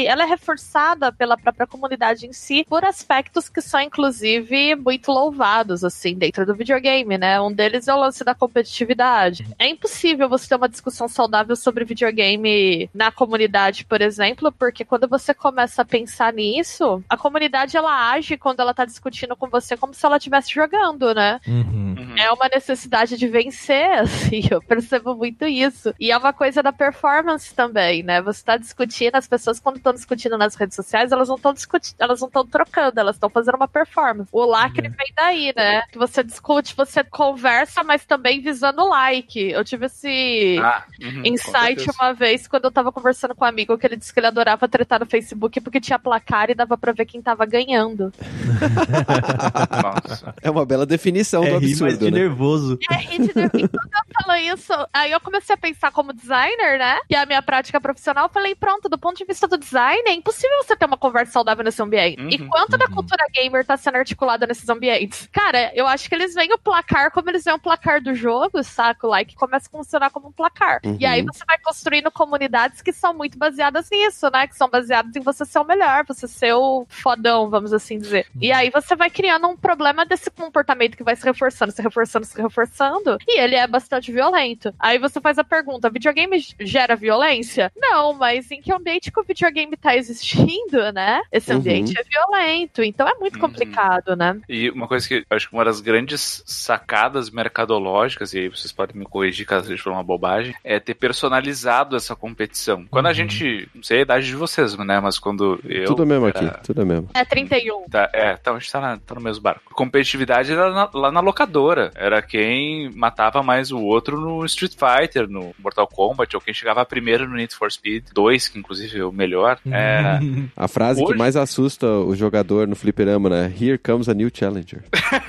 Ela é reforçada pela própria comunidade em si por aspectos que são, inclusive, muito louvados, assim, dentro do videogame, né? Um deles é o lance da competitividade. É impossível você ter uma discussão saudável sobre videogame na comunidade, por exemplo, porque quando você começa a pensar nisso, a comunidade ela age quando ela tá discutindo com você como se ela estivesse jogando, né? Uhum. Uhum. É uma necessidade de vencer, assim, eu percebo muito isso. E é uma coisa da performance também, né? Você tá discutindo, as pessoas quando estão discutindo nas redes sociais, elas não estão discutindo, elas não estão trocando, elas estão fazendo uma performance. O lacre vem daí, né? Que você discute, você conversa, mas também visando like. Eu tive esse Ah, uhum, insight uma vez quando eu tava conversando com um amigo que ele disse que ele adorava tretar no Facebook porque tinha placar e dava pra ver quem tava ganhando. Nossa. É uma bela definição É do rir, mas absurdo, de né? nervoso. É, e de- e quando eu falo isso, aí eu comecei a pensar como designer, né? Que é a minha prática profissional. Eu falei, pronto, do ponto de vista do design, é impossível você ter uma conversa saudável nesse ambiente. Uhum, e quanto da uhum. cultura gamer tá sendo articulada nesses ambientes? Cara, eu acho que eles veem o placar como eles veem o placar do jogo, saca? O like começa a funcionar como um placar. Uhum. E aí você vai construindo comunidades que são muito baseadas nisso, né? Que são baseadas em você ser o melhor, você ser o fodão, vamos assim dizer. E aí você vai criando um problema desse comportamento que vai se reforçando, se reforçando, se reforçando. E ele é bastante violento. Aí você faz a pergunta: videogame gera violência? Não, mas em que ambiente que o videogame tá existindo, né? Esse Uhum. ambiente é violento. Então é muito Uhum. complicado, né? E uma coisa que eu acho que uma das grandes sacadas mercadológicas, e aí vocês podem me corrigir caso seja uma bobagem, é ter personalizado essa competição. Quando a Uhum. gente, não sei a idade de vocês, né? Mas quando eu. Tudo mesmo era- aqui, tudo mesmo. É 31. Tá, é, então a gente tá, na- tá no mesmo barco. Competitividade era na- lá na locadora. Era quem matava mais o outro no Street Fighter, no Mortal Kombat, ou quem chegava primeiro no Need for Speed 2, que inclusive é o melhor. É, A frase que Hoje- mais assusta o jogador no fliperama, né? Here comes a new challenger.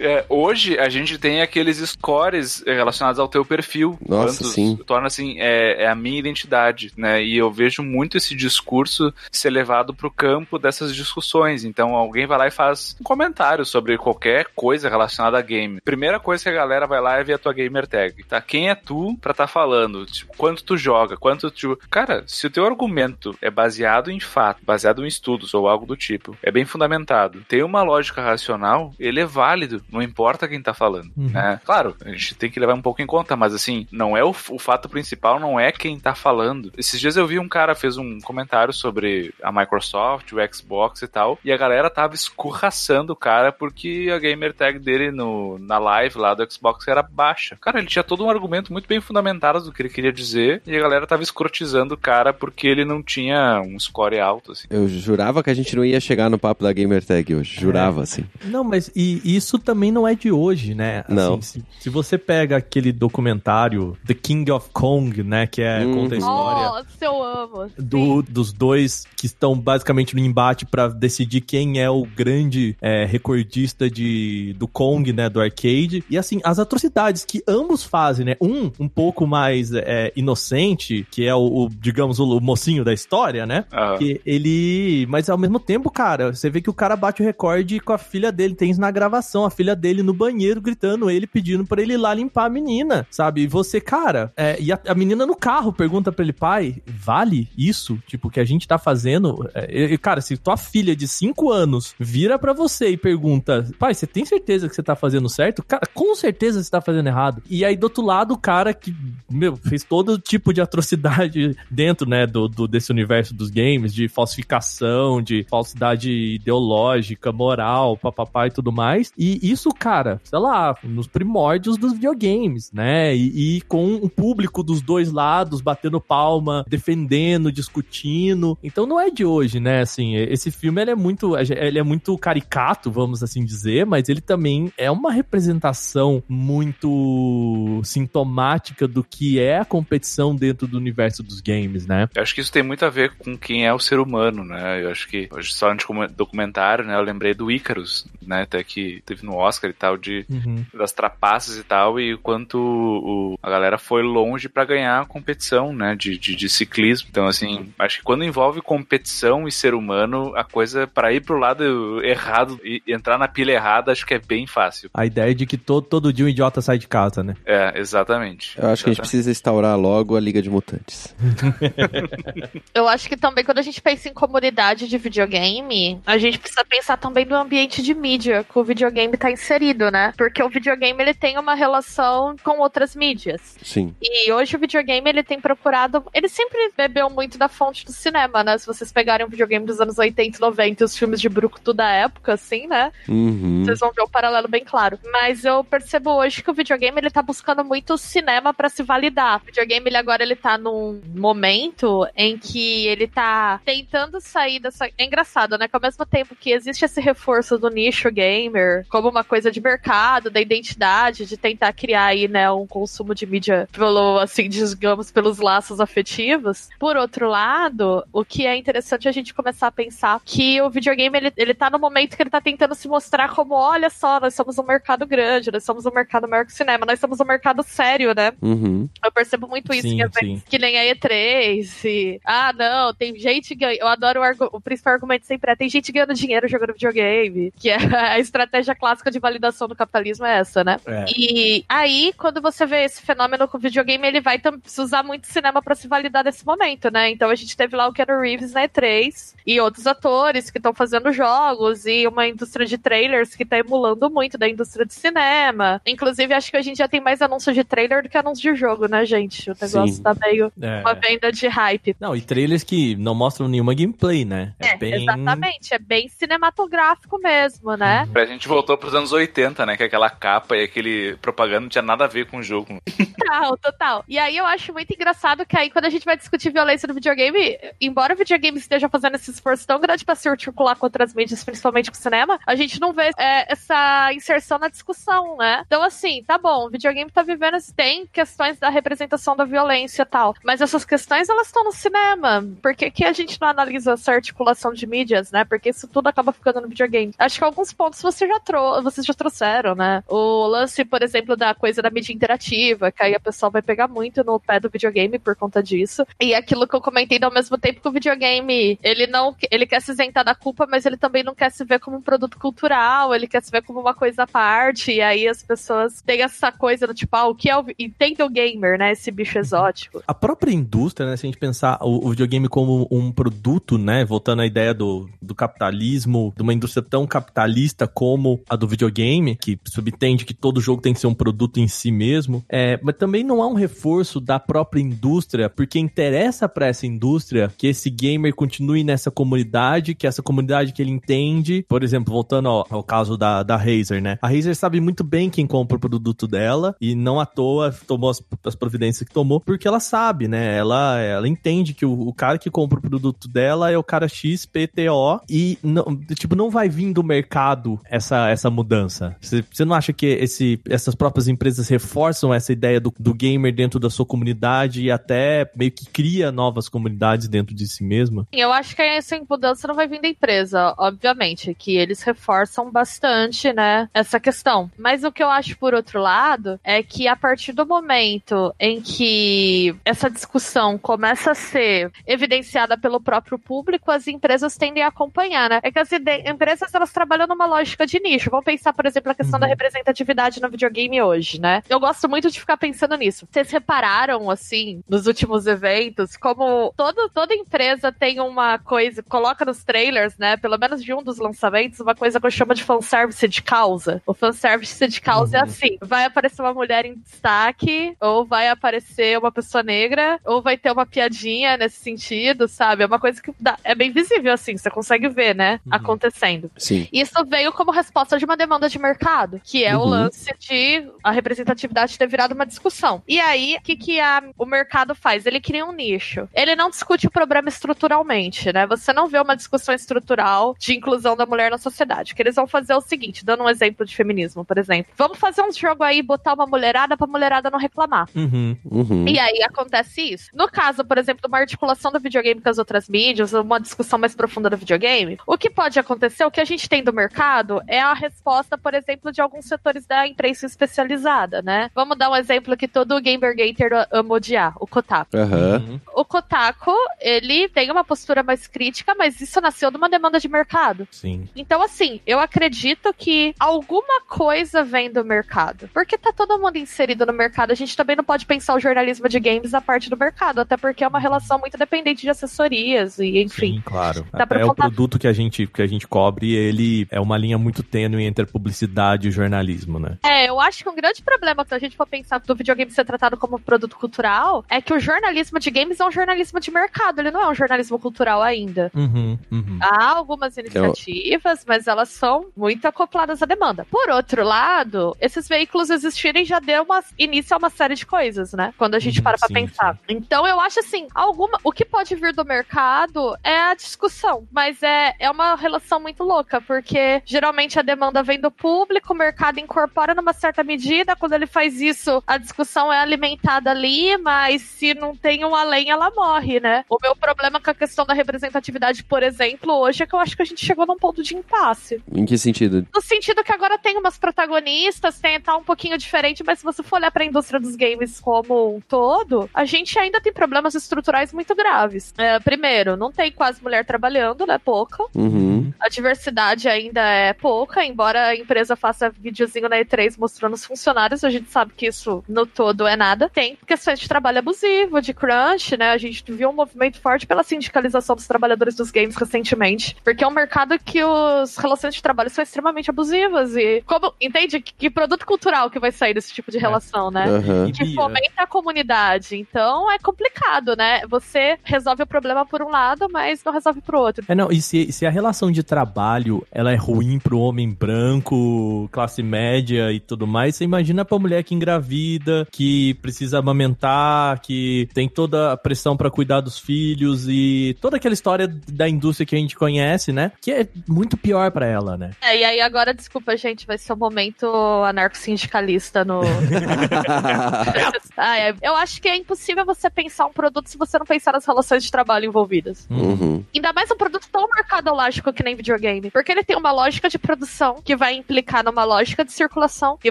É, hoje a gente tem aqueles scores relacionados ao teu perfil. Nossa, Quantos sim. Torna assim, é, é a minha identidade, né? E eu vejo muito esse discurso ser levado pro campo dessas discussões. Então alguém vai lá e faz um comentário sobre qualquer coisa relacionada a game. Primeira coisa que a galera vai lá é ver a tua gamer tag, tá? Quem é tu pra tá falando? Tipo, quanto tu joga, quanto tu... Cara, se teu argumento é baseado em fato, baseado em estudos ou algo do tipo, é bem fundamentado, tem uma lógica racional, ele é válido, não importa quem tá falando, Uhum. né? Claro, a gente tem que levar um pouco em conta, mas assim, não é o, o fato principal, não é quem tá falando. Esses dias eu vi um cara fez um comentário sobre a Microsoft, o Xbox e tal, e a galera tava escorraçando o cara porque a gamer tag dele no, na live lá do Xbox era baixa. Cara, ele tinha todo um argumento muito bem fundamentado do que ele queria dizer, e a galera tava escrotizando o cara porque ele não tinha um score alto, assim. Eu jurava que a gente não ia chegar no papo da gamer tag hoje. Jurava, assim. Não, mas e isso também não é de hoje, né? Assim, Não. Se, se você pega aquele documentário The King of Kong, né? Que é, Uhum. conta a história Nossa, eu amo. do, dos dois que estão basicamente no embate pra decidir quem é o grande é, recordista de, do Kong, né? Do arcade. E assim, as atrocidades que ambos fazem, né? Um, um pouco mais é, inocente, que é o, o, digamos, o, mocinho da história, né? Aham. Que ele. Mas ao mesmo tempo, cara, você vê que o cara bate o recorde com a filha dele. Tem isso na gravação, a filha dele no banheiro gritando, ele pedindo pra ele ir lá limpar a menina, sabe? E você, cara, é, e a, a menina no carro pergunta pra ele, pai, vale isso? Tipo, que a gente tá fazendo? É, e, cara, se tua filha de 5 anos vira pra você e pergunta, pai, você tem certeza que você tá fazendo certo? Cara, com certeza você tá fazendo errado. E aí, do outro lado, o cara que, meu, fez todo tipo de atrocidade dentro, né, do, do- desse universo dos games, de falsificação, de falsidade ideológica, moral, papapá e tudo mais. E isso, cara, sei lá, nos primórdios dos videogames, né? E, e com um público dos dois lados batendo palma, defendendo, discutindo. Então não é de hoje, né? Assim, esse filme ele é muito, ele é muito caricato, vamos assim dizer, mas ele também é uma representação muito sintomática do que é a competição dentro do universo dos games, né? Eu acho que isso tem muito a ver com quem é o ser humano, né? Eu acho que hoje só de documentário, né? Eu lembrei do Icarus, né? Até que teve no Oscar e tal de uhum. das trapaças e tal e o quanto o, a galera foi longe para ganhar a competição, né? De, de, de, ciclismo. Então assim, acho que quando envolve competição e ser humano, a coisa para ir pro lado errado e entrar na pilha errada, acho que é bem fácil. A ideia de que todo, todo dia um idiota sai de casa, né? É, exatamente. Eu acho exatamente. que a gente precisa instaurar logo a Liga de Mutantes. Eu acho que também quando a gente pensa em comunidade de videogame, a gente precisa pensar também no ambiente de mídia que o videogame tá inserido, né? Porque o videogame ele tem uma relação com outras mídias. Sim. E hoje o videogame ele tem procurado, ele sempre bebeu muito da fonte do cinema, né? Se vocês pegarem um videogame dos anos 80 e 90 e os filmes de Brucutu da época, assim, né? Uhum. Vocês vão ver o paralelo bem claro. Mas eu percebo hoje que o videogame ele tá buscando muito o cinema para se validar. O videogame ele agora ele tá num momento em que ele tá tentando sair dessa. É engraçado, né? Que ao mesmo tempo que existe esse reforço do nicho gamer como uma coisa de mercado, da identidade, de tentar criar aí, né, um consumo de mídia pelo, assim, digamos, pelos laços afetivos. Por outro lado, o que é interessante é a gente começar a pensar que o videogame ele, ele tá no momento que ele tá tentando se mostrar como, olha só, nós somos um mercado grande, nós somos um mercado maior que o cinema, nós somos um mercado sério, né? Uhum. Eu percebo muito isso sim, em eventos que nem a E3. E, ah, não, tem gente ganhando. Eu adoro o, o principal argumento sempre é: tem gente ganhando dinheiro jogando videogame. Que é a estratégia clássica de validação do capitalismo é essa, né? É. E aí, quando você vê esse fenômeno com o videogame, ele vai usar muito cinema para se validar nesse momento, né? Então a gente teve lá o Keanu Reeves na E3 e outros atores que estão fazendo jogos e uma indústria de trailers que tá emulando muito da indústria de cinema. Inclusive, acho que a gente já tem mais anúncios de trailer do que anúncios de jogo, né, gente? O negócio Sim. tá meio é. uma venda de hype. Não, e trailers que não mostram nenhuma gameplay, né? É, é bem... exatamente. É bem cinematográfico mesmo, né? A gente voltou pros anos 80, né? Que aquela capa e aquele propaganda não tinha nada a ver com o jogo. Total, total. E aí eu acho muito engraçado que aí quando a gente vai discutir violência no videogame, embora o videogame esteja fazendo esse esforço tão grande pra se articular com outras mídias, principalmente com o cinema, a gente não vê é, essa inserção na discussão, né? Então, assim, tá bom, o videogame tá vivendo, tem questões da representação da violência e tal, mas essas questões, elas estão no cinema. Por que, que a gente não analisa essa articulação de mídias, né? Porque isso tudo acaba ficando no videogame. Acho que alguns pontos você já trou vocês já trouxeram, né? O lance, por exemplo, da coisa da mídia interativa, que aí a pessoa vai pegar muito no pé do videogame por conta disso. E aquilo que eu comentei ao mesmo tempo que o videogame, ele não, ele quer se isentar da culpa, mas ele também não quer se ver como um produto cultural, ele quer se ver como uma coisa à parte, e aí as pessoas têm essa coisa do tipo, ah, o que é o, entenda o gamer, né, esse bicho exótico. A própria indústria, né, se a gente pensar o, o videogame como um produto, né, voltando à ideia do, do capitalismo, de uma indústria tão capitalista como a do videogame, que subtende que todo jogo tem que ser um produto em si mesmo, é, mas também não há um reforço da própria indústria, porque interessa para essa indústria que esse gamer continue nessa comunidade, que essa comunidade que ele entende, por exemplo, voltando ao, ao caso da, da Razer, né? A Razer sabe muito bem quem compra o produto dela e não à toa tomou as, as providências que tomou, porque ela sabe, né? Ela, ela entende que o, o cara que compra o produto dela é o cara XPTO e não, tipo, não vai vir do mercado essa, essa mudança. Você não acha que esse, essas próprias empresas reforçam essa ideia do, do gamer dentro da sua comunidade e até meio que cria novas comunidades dentro de si mesma? Eu acho que essa mudança não vai vir da empresa, obviamente, que eles reforçam bastante, né, essa questão. Mas o que eu acho, por outro lado, é que a partir do momento em que essa discussão começa a ser evidenciada pelo próprio público, as empresas tendem a acompanhar, né? É que as empresas, elas trabalham numa lógica de nicho. Vamos pensar, por exemplo, a questão uhum. da representatividade no videogame hoje, né? Eu gosto muito de ficar pensando nisso. Vocês repararam, assim, nos últimos eventos, como todo, toda empresa tem uma coisa, coloca nos trailers, né? Pelo menos de um dos lançamentos, uma coisa que eu chamo de fanservice de causa. O fanservice de causa é uhum. é assim: vai aparecer uma mulher em destaque, ou vai aparecer uma pessoa negra, ou vai ter uma piadinha nesse sentido, sabe? É uma coisa que dá, é bem visível, assim, você consegue ver, né? Uhum. Acontecendo. Sim. Isso veio como resposta de uma demanda de mercado, que é uhum. o lance de a representatividade ter virado uma discussão. E aí, o que, que a, o mercado faz? Ele cria um nicho. Ele não discute o problema estruturalmente, né? Você não não vê uma discussão estrutural de inclusão da mulher na sociedade. O que eles vão fazer é o seguinte, dando um exemplo de feminismo, por exemplo. Vamos fazer um jogo aí, botar uma mulherada pra mulherada não reclamar. Uhum. Uhum. E aí acontece isso. No caso, por exemplo, de uma articulação do videogame com as outras mídias, uma discussão mais profunda do videogame, o que pode acontecer, o que a gente tem do mercado é a resposta, por exemplo, de alguns setores da imprensa especializada, né? Vamos dar um exemplo que todo gamergater ama odiar, o Kotaku. Uhum. O Kotaku, ele tem uma postura mais crítica, mas isso nasceu de uma demanda de mercado. Sim. Então, assim, eu acredito que alguma coisa vem do mercado. Porque tá todo mundo inserido no mercado. A gente também não pode pensar o jornalismo de games a parte do mercado, até porque é uma relação muito dependente de assessorias e, enfim. Sim, claro. Dá pra Até o produto que a gente que a gente cobre, ele é uma linha muito tênue entre a publicidade e o jornalismo, né? É, eu acho que um grande problema, se a gente for pensar do videogame ser tratado como produto cultural, é que o jornalismo de games é um jornalismo de mercado, ele não é um jornalismo cultural ainda. Uhum, uhum. Há algumas iniciativas, mas elas são muito acopladas à demanda. Por outro lado, esses veículos existirem já deu uma, início a uma série de coisas, né? Quando a gente Uhum, para pra sim, pensar. Então eu acho assim, alguma, o que pode vir do mercado é a discussão, mas é, é uma relação muito louca, porque geralmente a demanda vem do público, o mercado incorpora numa certa medida, quando ele faz isso, a discussão é alimentada ali, mas se não tem um além, ela morre, né? O meu problema com a questão da representatividade, por exemplo, hoje é que eu acho que a gente chegou num ponto de impasse. Em que sentido? No sentido que agora tem umas protagonistas, tem tá um pouquinho diferente, mas se você for olhar pra indústria dos games como um todo, a gente ainda tem problemas estruturais muito graves. É, primeiro, não tem quase mulher trabalhando, né? Pouca. Uhum. A diversidade ainda é pouca, embora a empresa faça videozinho na E3 mostrando os funcionários, a gente sabe que isso no todo é nada. Tem questões de trabalho abusivo, de crunch, né? A gente viu um movimento forte pela sindicalização dos trabalhadores dos games recentemente, porque é um mercado que os relações de trabalho são extremamente abusivas e como, entende que, que produto cultural que vai sair desse tipo de relação, né? Aham. E que fomenta a comunidade. Então é complicado, né? Você resolve o problema por um lado, mas não resolve pro outro. É, não, e se, se a relação de trabalho ela é ruim pro homem branco, classe média e tudo mais, você imagina pra mulher que engravida, que precisa amamentar, que tem toda a pressão pra cuidar dos filhos e toda aquela história da indústria que a gente conhece, né? Que é muito pior pra ela, né? É, e aí agora, desculpa, gente, vai ser um momento anarco-sindicalista no. ah, é. Eu acho que é impossível você pensar um produto se você não pensar nas relações de trabalho envolvidas. Uhum. Ainda mais um produto tão mercadológico que nem videogame. Porque ele tem uma lógica de produção que vai implicar numa lógica de circulação, que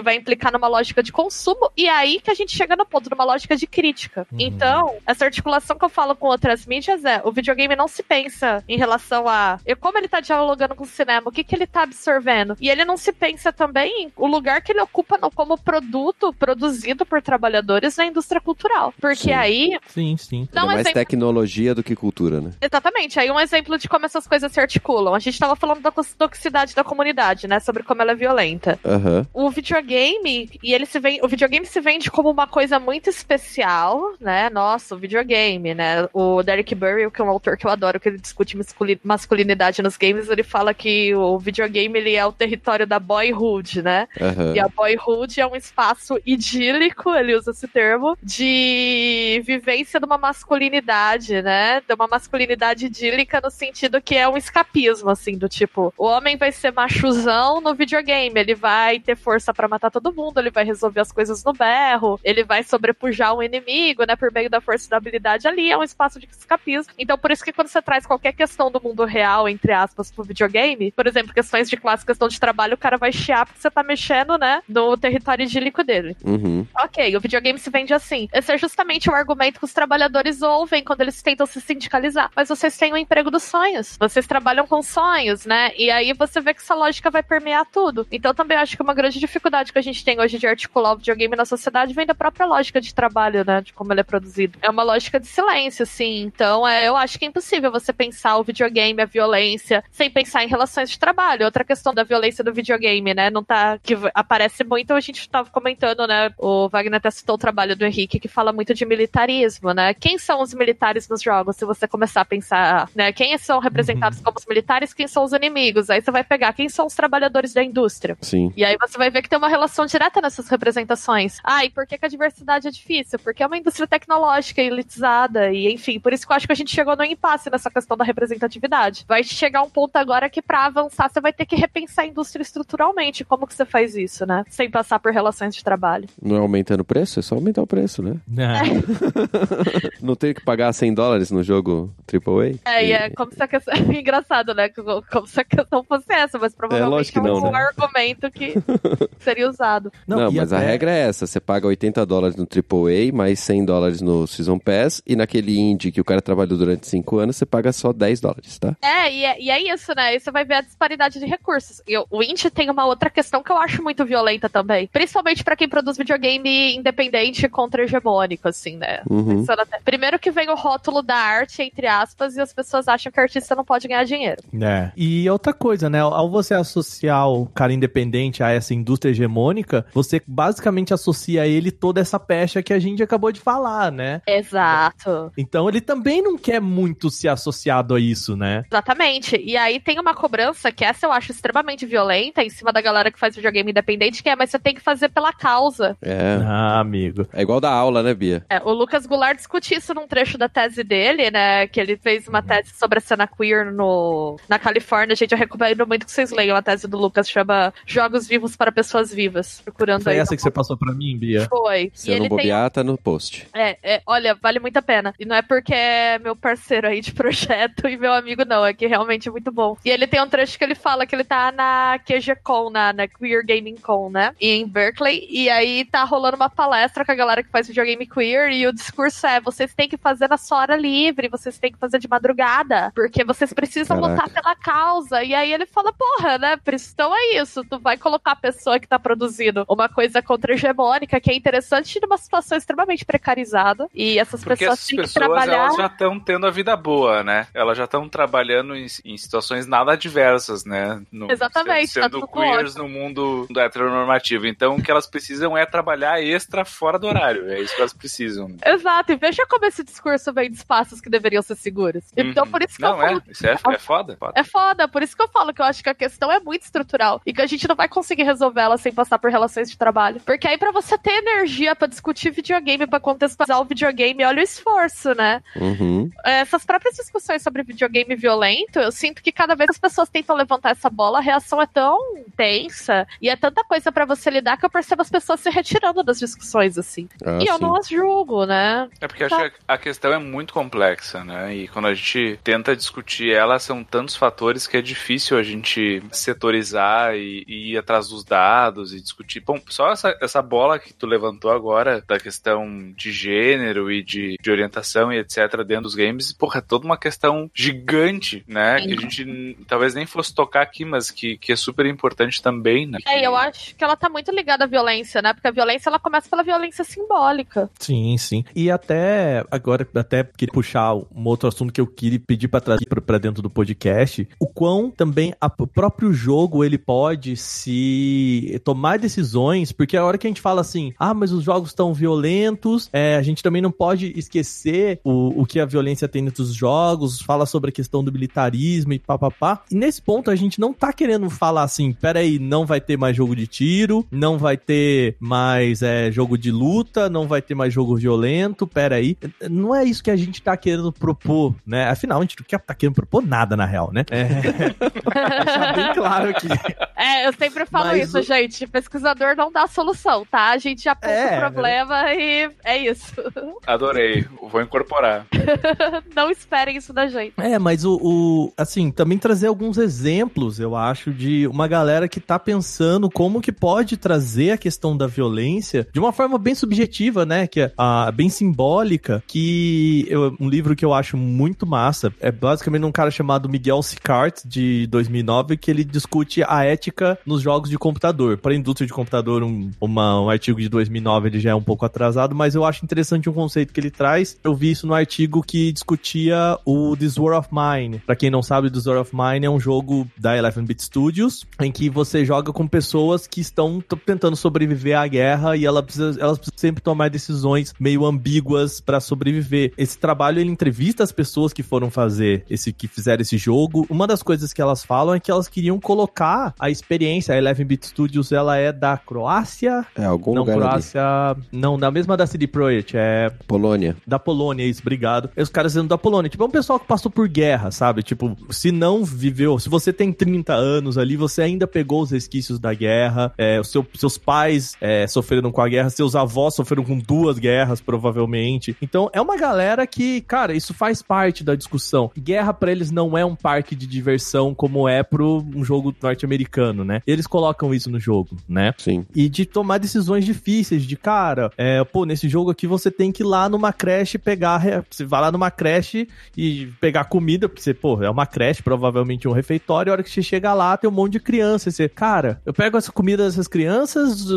vai implicar numa lógica de consumo, e é aí que a gente chega no ponto, numa lógica de crítica. Uhum. Então, essa articulação que eu falo com outras mídias é: o videogame não se pensa em relação a e como ele tá dialogando com o cinema, o que, que ele tá absorvendo. E ele não se pensa também em o lugar que ele ocupa no- como produto produzido por trabalhadores na indústria cultural. Porque Sim. aí Sim, sim. Dá um é mais exemplo. tecnologia do que cultura, né? Exatamente. Aí um exemplo de como essas coisas se articulam. A gente tava falando da toxicidade da comunidade, né? Sobre como ela é violenta. Aham. O videogame, e ele se vende, o videogame se vende como uma coisa muito especial, né? Nossa, o videogame, né? O Derek Burry, que é um autor que eu adoro, que ele discute masculi- masculinidade nos games, ele fala que o videogame ele é o território da boyhood, né? Aham. E a boyhood é um espaço idílico, ele usa esse termo, de vivência de uma masculinidade, né? De uma masculinidade idílica no sentido que é um escapismo, assim, do tipo, o homem vai ser machuzão no videogame, ele vai ter força pra matar todo mundo, ele vai resolver as coisas no berro, ele vai sobrepujar um inimigo, né? Por meio da força e da habilidade ali, é um espaço de escapismo. Então, por isso que quando você traz qualquer questão do mundo real, entre aspas, pro videogame, por exemplo, questões de classe, questão de trabalho, o cara vai chiar porque você tá mexendo, né, no território idílico dele. Uhum. Ok, o videogame se vende assim. Esse é justamente o argumento que os trabalhadores ouvem quando eles tentam se sindicalizar. Mas vocês têm o emprego dos sonhos. Vocês trabalham com sonhos, né? E aí você vê que essa lógica vai permear tudo. Então também acho que uma grande dificuldade que a gente tem hoje de articular o videogame na sociedade vem da própria lógica de trabalho, né? De como ele é produzido. É uma lógica de silêncio, sim. Então é, eu acho que é impossível você pensar o videogame, a violência, sem pensar em relações de trabalho. Outra questão da violência do videogame, né? Não tá. que aparece muito, a gente tava comentando, né? O Wagner até citou o trabalho do Henrique, que fala muito de militarismo, né? Quem são os militares nos jogos, se você começar a pensar, né? Quem são representados como os militares, quem são os inimigos? Aí você vai pegar quem são os trabalhadores da indústria. Sim. E aí você vai ver que tem uma relação direta nessas representações. Ah, e por que, que a diversidade é difícil? Porque é uma indústria tecnológica elitizada, e enfim, por isso que eu acho que a gente chegou no impasse nessa questão da da representatividade. Vai chegar um ponto agora que para avançar você vai ter que repensar a indústria estruturalmente. Como que você faz isso, né? Sem passar por relações de trabalho. Não é aumentando o preço? É só aumentar o preço, né? É. Não tem que pagar 100 dólares no jogo AAA? É, e é como se a questão. Engraçado, né? Como se a questão fosse essa, mas provavelmente É, é não, um né? argumento que seria usado. Não, e mas a até- regra é essa: você paga 80 dólares no AAA, mais 100 dólares no Season Pass, e naquele indie que o cara trabalhou durante 5 anos, você paga só 10 dólares, tá? É e, é, e é isso, né? Aí você vai ver a disparidade de recursos. E o- o indie tem uma outra questão que eu acho muito violenta também. Principalmente pra quem produz videogame independente contra hegemônico, assim, né? Uhum. Pensando até- Primeiro que vem o rótulo da arte, entre aspas, e as pessoas acham que o artista não pode ganhar dinheiro. É. E outra coisa, né? Ao você associar o cara independente a essa indústria hegemônica, você basicamente associa a ele toda essa pecha que a gente acabou de falar, né? Exato. Então ele também não quer muito ser associado a isso, né? Exatamente. E aí tem uma cobrança que essa eu acho extremamente violenta em cima da galera que faz videogame independente, que é, mas você tem que fazer pela causa. É. Ah, amigo. É igual da aula, né, Bia? É, o Lucas Goulart isso num trecho da tese dele, né? Que ele fez uma tese sobre a cena queer no, na Califórnia. Gente, eu recomendo muito que vocês leiam a tese do Lucas, chama Jogos Vivos para Pessoas Vivas. Procurando Foi aí. essa que você passou pra mim, Bia? Foi. Se eu não bobear, tá no post. É, é, olha, vale muito a pena. E não é porque é meu parceiro aí de projeto e meu amigo, não. É que realmente é muito bom. E ele tem um trecho que ele fala que ele tá na QGCon, na, na Queer Gaming Con, né? Em Berkeley. E aí tá rolando uma palestra com a galera que faz videogame queer. E o discurso é: vocês têm que fazer na sua hora livre, vocês têm que fazer de madrugada. Porque vocês precisam Caraca. lutar pela causa. E aí ele fala: porra, né? Então é isso. Tu vai colocar a pessoa que tá produzindo uma coisa contra-hegemônica que é interessante numa situação extremamente precarizada. E essas Porque pessoas essas têm que pessoas trabalhar. elas já estão tendo a vida boa, né? Elas já estão trabalhando em, em situações nada adversas, né? No- Exatamente, tá Sendo tudo queers ótimo. no mundo do heteronormativo. Então o que elas precisam é trabalhar extra fora do horário. É isso que elas precisam. né? Exato, e veja como esse discurso vem de espaços que deveriam ser seguros. Então, Uhum. por isso que Não, eu falo. é. Isso é, é foda. foda. É foda, por isso que eu falo que eu acho que a questão é muito estrutural e que a gente não vai conseguir resolver ela sem passar por relações de trabalho. Porque aí, pra você ter energia pra discutir videogame, pra contextualizar o videogame, olha o esforço, né? Uhum. Essas próprias discussões sobre videogame violento, eu sinto que cada vez as pessoas tentam levantar essa bola, a reação é tão tensa e é tanta coisa pra você lidar que eu percebo as pessoas se retirando das discussões, assim. Ah, e eu sim. não as julgo, né? É porque eu acho que a questão é muito complexa, né? E quando a gente tenta discutir ela, são tantos fatores que é difícil a gente setorizar e, e ir atrás dos dados e discutir. Bom, só essa, essa bola que tu levantou agora da questão de gênero e de, de orientação e etc. dentro dos games, porra, é toda uma questão gigante, né? Sim. Que a gente talvez nem fosse tocar aqui, mas que, que é super importante também, né? É, eu acho que ela tá muito ligada à violência, né? Porque a violência ela começa pela violência simbólica. Sim, sim. E até agora, até queria puxar um outro assunto que eu queria pedir pra trazer pra dentro do podcast, o quão também a- o próprio jogo ele pode se tomar decisões, porque a hora que a gente fala assim, ah, mas os jogos estão violentos, é, a gente também não pode esquecer o, o que a violência tem dentro dos jogos, fala sobre a questão do militarismo e papapá. E nesse ponto a gente não tá querendo falar assim, peraí, não vai ter mais jogo de tiro, não vai ter mais é, jogo de luta, não vai ter mais jogo violento, peraí. Não é isso que a gente tá querendo propor, né? Afinal, a gente não quer, tá querendo propor nada, na real, né? É, deixar bem claro aqui. É, eu sempre falo Mas isso, o- gente. Pesquisador não dá solução, tá? A gente aponta É, o problema e é isso. Adorei. Vou incorporar. não esperem isso da gente. É, mas o, o- assim, também trazer alguns exemplos, eu acho, de uma galera que tá pensando como que pode trazer a questão da violência de uma forma bem subjetiva, né, que é ah, bem simbólica, que eu- um livro que eu acho muito massa, é basicamente um cara chamado Miguel Sicart, de 2009, que ele discute a ética nos jogos de computador. Para a indústria de computador, um, uma- um artigo de 2009, ele já é um pouco atrasado, mas eu acho interessante um conceito que ele traz. Eu vi isso no artigo que discutia o This War of Mine. Pra quem não sabe, This War of Mine é um jogo da 11-bit Studios, em que você joga com pessoas que estão tentando sobreviver à guerra e ela precisa- elas precisam sempre tomar decisões meio ambíguas pra sobreviver. Esse trabalho ele entrevista as pessoas que foram fazer esse que fizeram esse jogo. Uma das coisas que elas falam é que elas queriam colocar a experiência. A 11-bit Studios ela é da Croácia, É, algum não lugar ali. Croácia, não, da mesma da CD Projekt, é Polônia. da Polônia, isso, obrigado. E os caras dizendo da Polônia. Tipo, é um pessoal que passou por guerra, sabe? Tipo, se não viveu, se você tem 30 anos ali, você ainda pegou os resquícios da guerra, é, seu, seus pais é, sofreram com a guerra, seus avós sofreram com duas guerras, provavelmente. Então, é uma galera que, cara, isso faz parte da discussão. Guerra para eles não é um parque de diversão como é pro um jogo norte-americano, né? Eles colocam isso no jogo, né? Sim. E de tomar decisões difíceis, de cara, é, pô, nesse jogo aqui você tem que ir lá numa creche pegar, você vai lá numa creche e pegar comida, porque você, pô, é uma creche, provavelmente um refeitório, a hora que você chega lá tem um monte de criança, e você, cara, eu pego essa comida dessas crianças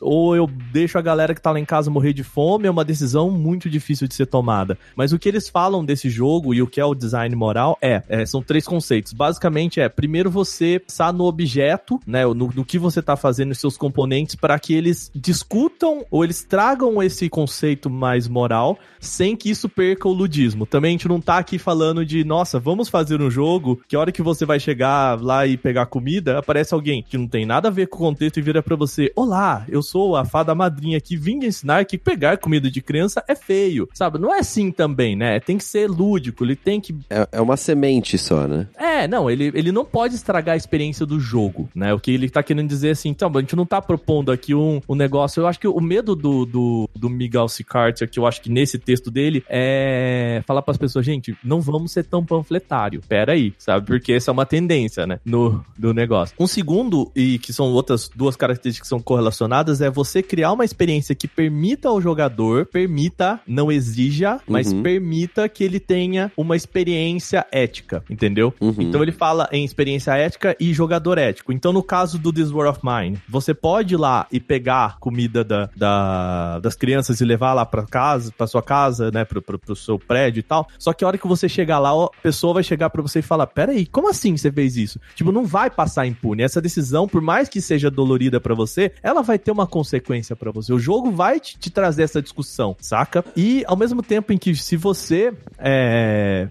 ou eu deixo a galera que tá lá em casa morrer de fome, é uma decisão muito difícil de ser tomada. Mas o que eles falam desse jogo e o que é o design moral é, é são três conceitos. Basicamente é, primeiro você pensar no objeto, né, no, no que você tá fazendo, os seus componentes, para que eles discutam ou eles tragam esse conceito mais moral, sem que isso perca o ludismo. Também a gente não tá aqui falando de, nossa, vamos fazer um jogo que a hora que você vai chegar lá e pegar comida, aparece alguém que não tem nada a ver com o contexto e vira para você: Olá, eu sou a fada madrinha que vim ensinar que pegar comida de criança é feio. Sabe? Não é assim também, né? Tem que ser lúdico, ele tem que. É, é uma semente só, né? É, não, ele, ele não pode estragar a experiência do jogo, né? O que ele tá querendo dizer assim, então, a gente não tá propondo aqui um, um negócio. Eu acho que o medo do, do, do Miguel Sicart, que eu acho que nesse texto dele, é falar para as pessoas, gente, não vamos ser tão panfletário. Pera aí, sabe? Porque essa é uma tendência, né? No do negócio. Um segundo, e que são outras duas características que são correlacionadas, é você criar uma experiência que permita ao jogador, permita, não exija, mas Uhum. permita que ele tenha uma experiência ética, entendeu? Uhum. Então ele fala em experiência ética e jogador ético. Então no caso do This War of Mine, você pode ir lá e pegar comida da, da- das crianças e levar lá pra casa, pra sua casa, né, pro, pro, pro seu prédio e tal. Só que a hora que você chegar lá, a pessoa vai chegar pra você e falar: Peraí, como assim você fez isso? Tipo, não vai passar impune. Essa decisão, por mais que seja dolorida pra você, ela vai ter uma consequência pra você. O jogo vai te, te trazer essa discussão, saca? E ao mesmo tempo em que se você é,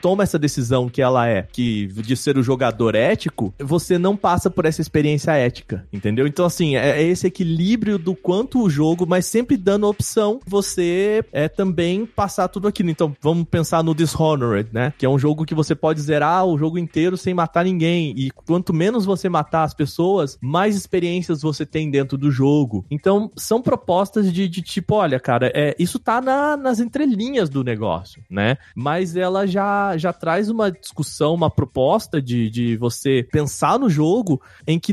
toma essa decisão que ela é, que de ser o jogador ético, você não passa por essa experiência ética, entendeu? Então, assim, é, é esse equilíbrio do quanto o jogo, mas sempre dando opção você é também passar tudo aquilo. Então, vamos pensar no Dishonored, né? Que é um jogo que você pode zerar o jogo inteiro sem matar ninguém. E quanto menos você matar as pessoas, mais experiências você tem dentro do jogo. Então, são propostas de, de tipo, olha, cara, é, isso tá na- nas entrelinhas do negócio, né? Mas ela já, já traz uma discussão, uma proposta de, de você pensar no jogo em que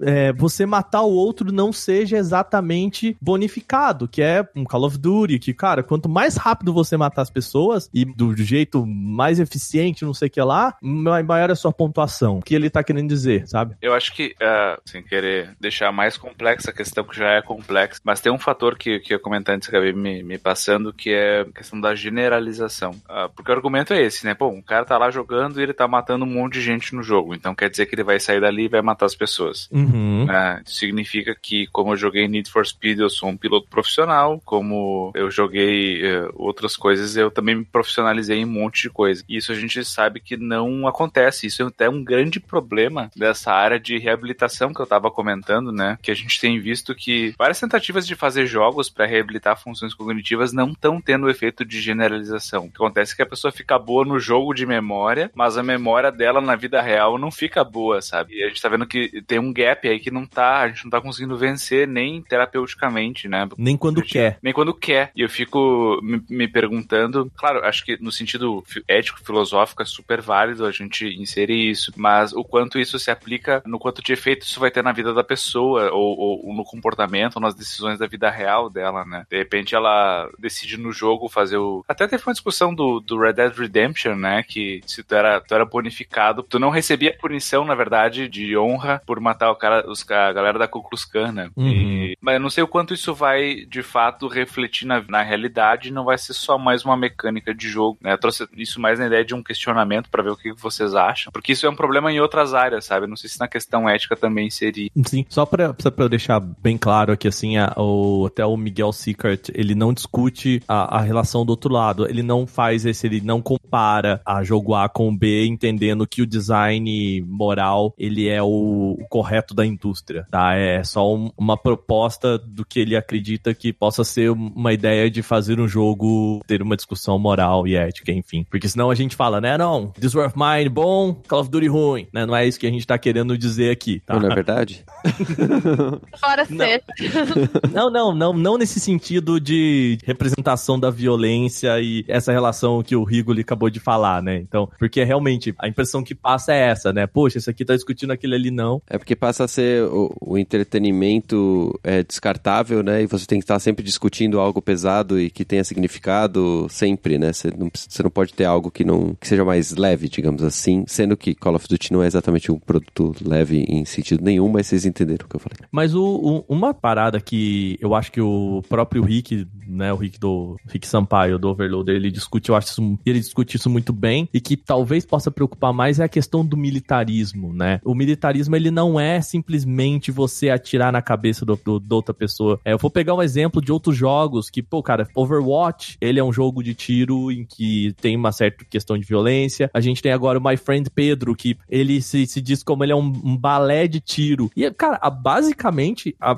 é, você matar o outro não seja exatamente bonificado, que é um Call of Duty, que, cara, quanto mais rápido você matar as pessoas e do jeito mais eficiente, não sei o que lá, ma- maior é a sua pontuação. O que ele tá querendo dizer, sabe? Eu acho que, ah, sem querer deixar mais complexa a questão, que já é complexa, mas tem um fator que, que eu ia comentar antes que acabei me, me passando, que é a questão da generalização. Ah, porque o argumento é esse, né? Pô, um cara tá lá jogando e ele tá matando um monte de gente no jogo, então quer dizer que ele vai sair dali e vai matar as pessoas. Uhum. Isso significa que, como eu joguei Need for Speed, eu sou um piloto profissional. Como eu joguei eh, outras coisas, eu também me profissionalizei em um monte de coisa. E isso a gente sabe que não acontece. Isso é até um grande problema dessa área de reabilitação que eu tava comentando, né? Que a gente tem visto que várias tentativas de fazer jogos para reabilitar funções cognitivas não estão tendo o efeito de generalização. O que acontece é que a pessoa fica boa no jogo de memória, mas a memória dela na vida real não fica boa, sabe? E a gente tá vendo que tem um gap aí que não tá, a gente não tá conseguindo vencer nem terapeuticamente, né? Nem quando Gente, quer. Nem quando quer. E eu fico me, me perguntando, claro, acho que no sentido ético, filosófico, é super válido a gente inserir isso, mas o quanto isso se aplica, no quanto de efeito isso vai ter na vida da pessoa, ou, ou- ou no comportamento, ou nas decisões da vida real dela, né? De repente ela decide no jogo fazer o. Até teve uma discussão do, do Red Dead Redemption, né? Que se tu era, tu era bonificado, tu não recebia punição, na verdade, de honra por matar o cara, os, a galera da Ku Klux Klan, né? Uhum. E- mas eu não sei o quanto isso vai, de fato, refletir na, na realidade, não vai ser só mais uma mecânica de jogo, né? Eu trouxe isso mais na ideia de um questionamento pra ver o que vocês acham, porque isso é um problema em outras áreas, sabe? Não sei se na questão ética também seria. Sim, só pra, só pra eu deixar bem claro aqui, assim, a- o, até o Miguel Sickert, ele não discute a, a relação do outro lado, ele não faz esse, ele não compara a jogo A com B em entendendo que o design moral, ele é o, o correto da indústria, tá? É só um- uma proposta do que ele acredita que possa ser uma ideia de fazer um jogo ter uma discussão moral e ética, enfim. Porque senão a gente fala, né, não, This War of Mine bom, Call of Duty ruim, né? Não é isso que a gente tá querendo dizer aqui, tá? Não, não é verdade? Não. ser. Não, não, não, não nesse sentido de representação da violência e essa relação que o Rigoli acabou de falar, né? Então, porque realmente a impressão que passa é essa, né? Poxa, esse aqui tá discutindo aquele ali não. É porque passa a ser o, o entretenimento é, descartável, né? E você tem que estar sempre discutindo algo pesado e que tenha significado sempre, né? Você não, você não pode ter algo que não que seja mais leve, digamos assim, sendo que Call of Duty não é exatamente um produto leve em sentido nenhum, mas vocês entenderam o que eu falei. Mas o, o- uma parada que eu acho que o próprio Rick, né, o Rick do Rick Sampaio do Overloader, ele discute, eu acho isso, ele discute isso muito bem e que talvez possa preocupar mais é a questão do militarismo, né? O militarismo ele não é simplesmente você atirar na cabeça do, do- outra pessoa. É, eu vou pegar um exemplo de outros jogos que, pô, cara, Overwatch, ele é um jogo de tiro em que tem uma certa questão de violência. A gente tem agora o My Friend Pedro, que ele se, se diz como ele é um, um balé de tiro. E, cara, a- basicamente, a, a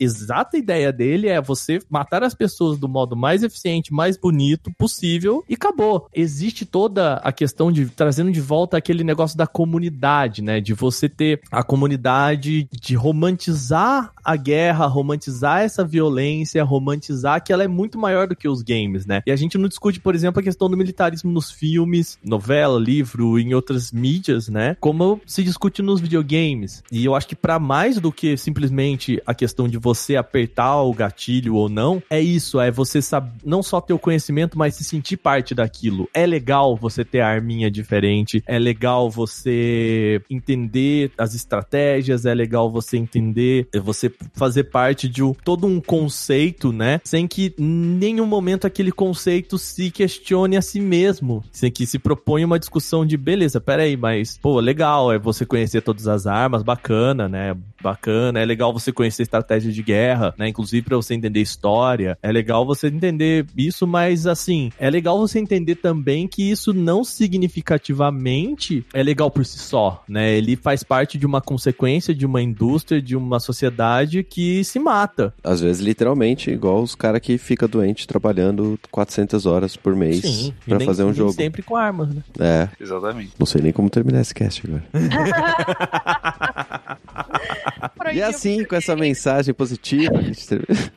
exata ideia dele é você matar as pessoas do modo mais eficiente, mais bonito possível e acabou. Existe toda a questão de trazendo de volta aquele negócio da comunidade, né? De você ter a comunidade, de romantizar a guerra, romantizar essa violência, romantizar que ela é muito maior do que os games, né? E a gente não discute, por exemplo, a questão do militarismo nos filmes, novela, livro, em outras mídias, né? Como se discute nos videogames. E eu acho que pra mais do que simplesmente a questão de você apertar o gatilho ou não, é isso, é você saber não só ter o conhecimento, mas se sentir parte daquilo. É legal você ter a arminha diferente, é legal você entender as estratégias, é legal você entender, é você fazer parte de um- todo um conceito, né? Sem que nenhum momento aquele conceito se questione a si mesmo, sem que se proponha uma discussão de beleza, peraí, mas pô, legal, é você conhecer todas as armas, bacana, né? Bacana, é legal você conhecer estratégia de guerra, né? Inclusive pra você entender história, é legal você entender isso, mas assim, é legal você entender também que isso não significativamente é legal por si só, né? Ele faz parte de uma consequência de uma indústria, de uma sociedade que se mata. Às vezes, literalmente, igual os caras que fica doente trabalhando 400 horas por mês nem- fazer um nem jogo. sempre com armas, né? É, Exatamente. não sei nem como terminar esse cast agora. E assim, com essa mensagem positiva, gente.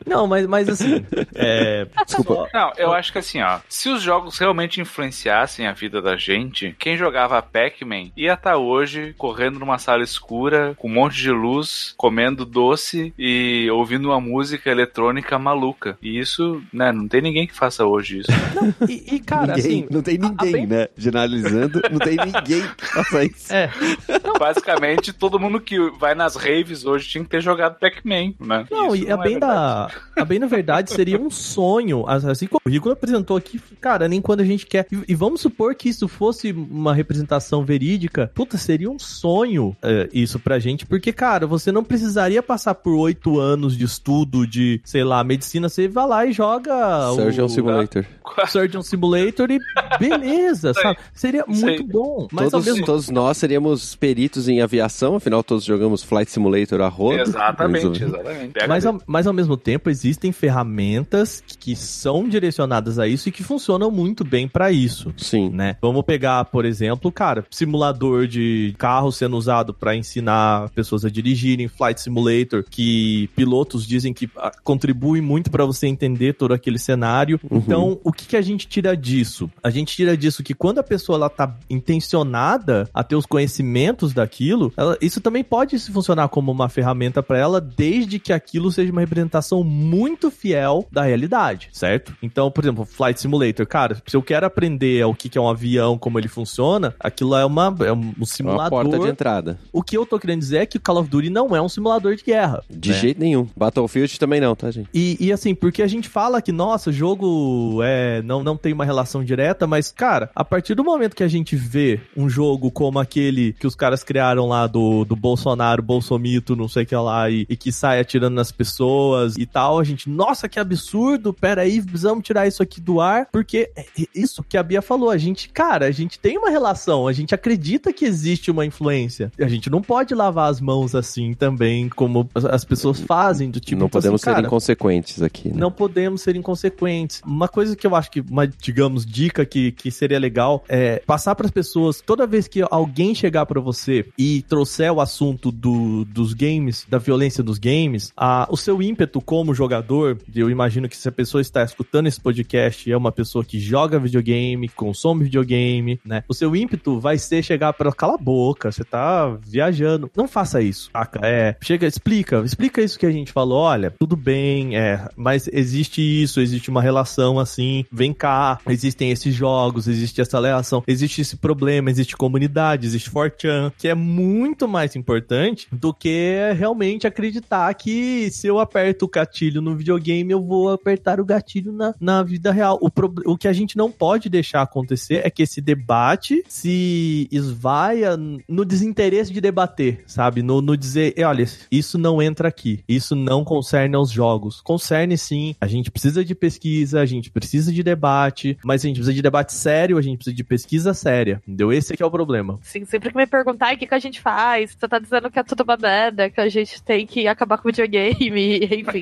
Não, mas, mas assim, é... Desculpa. Não, eu acho que assim, ó, se os jogos realmente influenciassem a vida da gente, quem jogava Pac-Man ia estar hoje correndo numa sala escura, com um monte de luz, comendo doce e ouvindo uma música eletrônica maluca. E isso, né, não tem ninguém que faça hoje isso. E, e, cara, ninguém, assim... não tem ninguém, bem- né? Generalizando, não tem ninguém que faça isso. É, Basicamente, todo mundo que vai nas raves hoje tinha que ter jogado Pac-Man, né? Não, Isso e a é bem verdade. da. A bem na verdade seria um sonho. Assim como o Rico apresentou aqui, cara, nem quando a gente quer. E, e vamos supor que isso fosse uma representação verídica. Puta, seria um sonho é, isso pra gente. Porque, cara, você não precisaria passar por oito anos de estudo de, sei lá, medicina. Você vai lá e joga Surgeon o Simulator. Surgeon Simulator e beleza, sabe? Seria Sei. muito bom. Mas Todos, mesmo todos nós seríamos peritos em aviação, afinal todos jogamos Flight Simulator a rodo. Exatamente, exatamente. Mas ao, mas ao mesmo tempo existem ferramentas que são direcionadas a isso e que funcionam muito bem pra isso. Sim. Né? Vamos pegar, por exemplo, cara, simulador de carro sendo usado pra ensinar pessoas a dirigirem, Flight Simulator, que pilotos dizem que ah, contribui muito pra você entender todo aquele cenário. Uhum. Então, o que, que a gente tira disso? A gente tira disso que quando a pessoa ela tá intencionada a ter os conhecimentos daquilo, ela- isso também pode se funcionar como uma ferramenta pra ela, desde que aquilo seja uma representação muito fiel da realidade, certo? Então, por exemplo, Flight Simulator, cara, se eu quero aprender o que que é um avião, como ele funciona, aquilo é uma é um É uma simulador. porta de entrada. O que eu tô querendo dizer é que o Call of Duty não é um simulador de guerra. De né? jeito nenhum. Battlefield também não, tá, gente? E, e assim, porque a gente fala que, nossa, o jogo é, não, não tem uma relação direta, mas, cara, a partir do momento que a gente vê um jogo como aquele que os caras criaram lá do, do Bolsonaro, Bolsomito, não, sei o que lá, e, e que sai atirando nas pessoas e tal. A gente, nossa, que absurdo, peraí, precisamos tirar isso aqui do ar, porque é isso que a Bia falou, a gente, cara, a gente tem uma relação, a gente acredita que existe uma influência. A gente não pode lavar as mãos assim também, como as- as pessoas fazem, do tipo. não então, podemos assim, ser cara, inconsequentes aqui, né? não podemos ser inconsequentes. Uma coisa que eu acho que, uma, digamos, dica que, que seria legal é passar para as pessoas, toda vez que alguém chegar para você e trouxer o assunto do, dos games, da violência dos games, a, o seu ímpeto como jogador, eu imagino que se a pessoa está escutando esse podcast é uma pessoa que joga videogame, consome videogame, né? O seu ímpeto vai ser chegar para cala a boca, você tá viajando. Não faça isso, saca? É, chega, explica, explica isso que a gente falou, olha, tudo bem, é, mas existe isso, existe uma relação assim, vem cá, existem esses jogos, existe essa relação, existe esse problema, existe comunidade, existe 4chan, que é muito mais importante do que realmente acreditar que se eu aperto o gatilho no videogame, eu vou apertar o gatilho na, na vida real. O, pro, o que a gente não pode deixar acontecer é que esse debate se esvaia no desinteresse de debater, sabe? No, no dizer, "Eh, olha, isso não entra aqui, isso não concerne aos jogos. Concerne sim, a gente precisa de pesquisa, a gente precisa de debate, mas a gente precisa de debate sério, a gente precisa de pesquisa séria, entendeu? Esse aqui é o problema. Sim, sempre que me perguntar o que, que a gente faz, você tá dizendo que é tudo uma merda, que a gente tem que acabar com o videogame, enfim.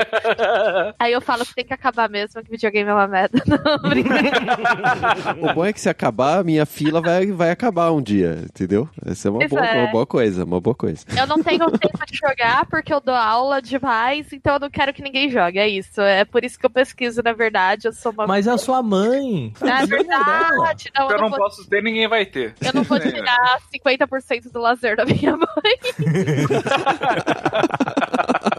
Aí eu falo que tem que acabar mesmo, que videogame é uma merda. Não. O bom é que se acabar, a minha fila vai, vai acabar um dia, entendeu? Essa é uma boa, é. uma boa coisa, uma boa coisa. Eu não tenho tempo de jogar porque eu dou aula demais, então eu não quero que ninguém jogue. É isso. É por isso que eu pesquiso, na verdade. Eu sou uma. Mas é a sua mãe. Você é verdade. Não, eu eu não vou, posso ter, ninguém vai ter. eu não vou tirar 50% do lazer da minha mãe.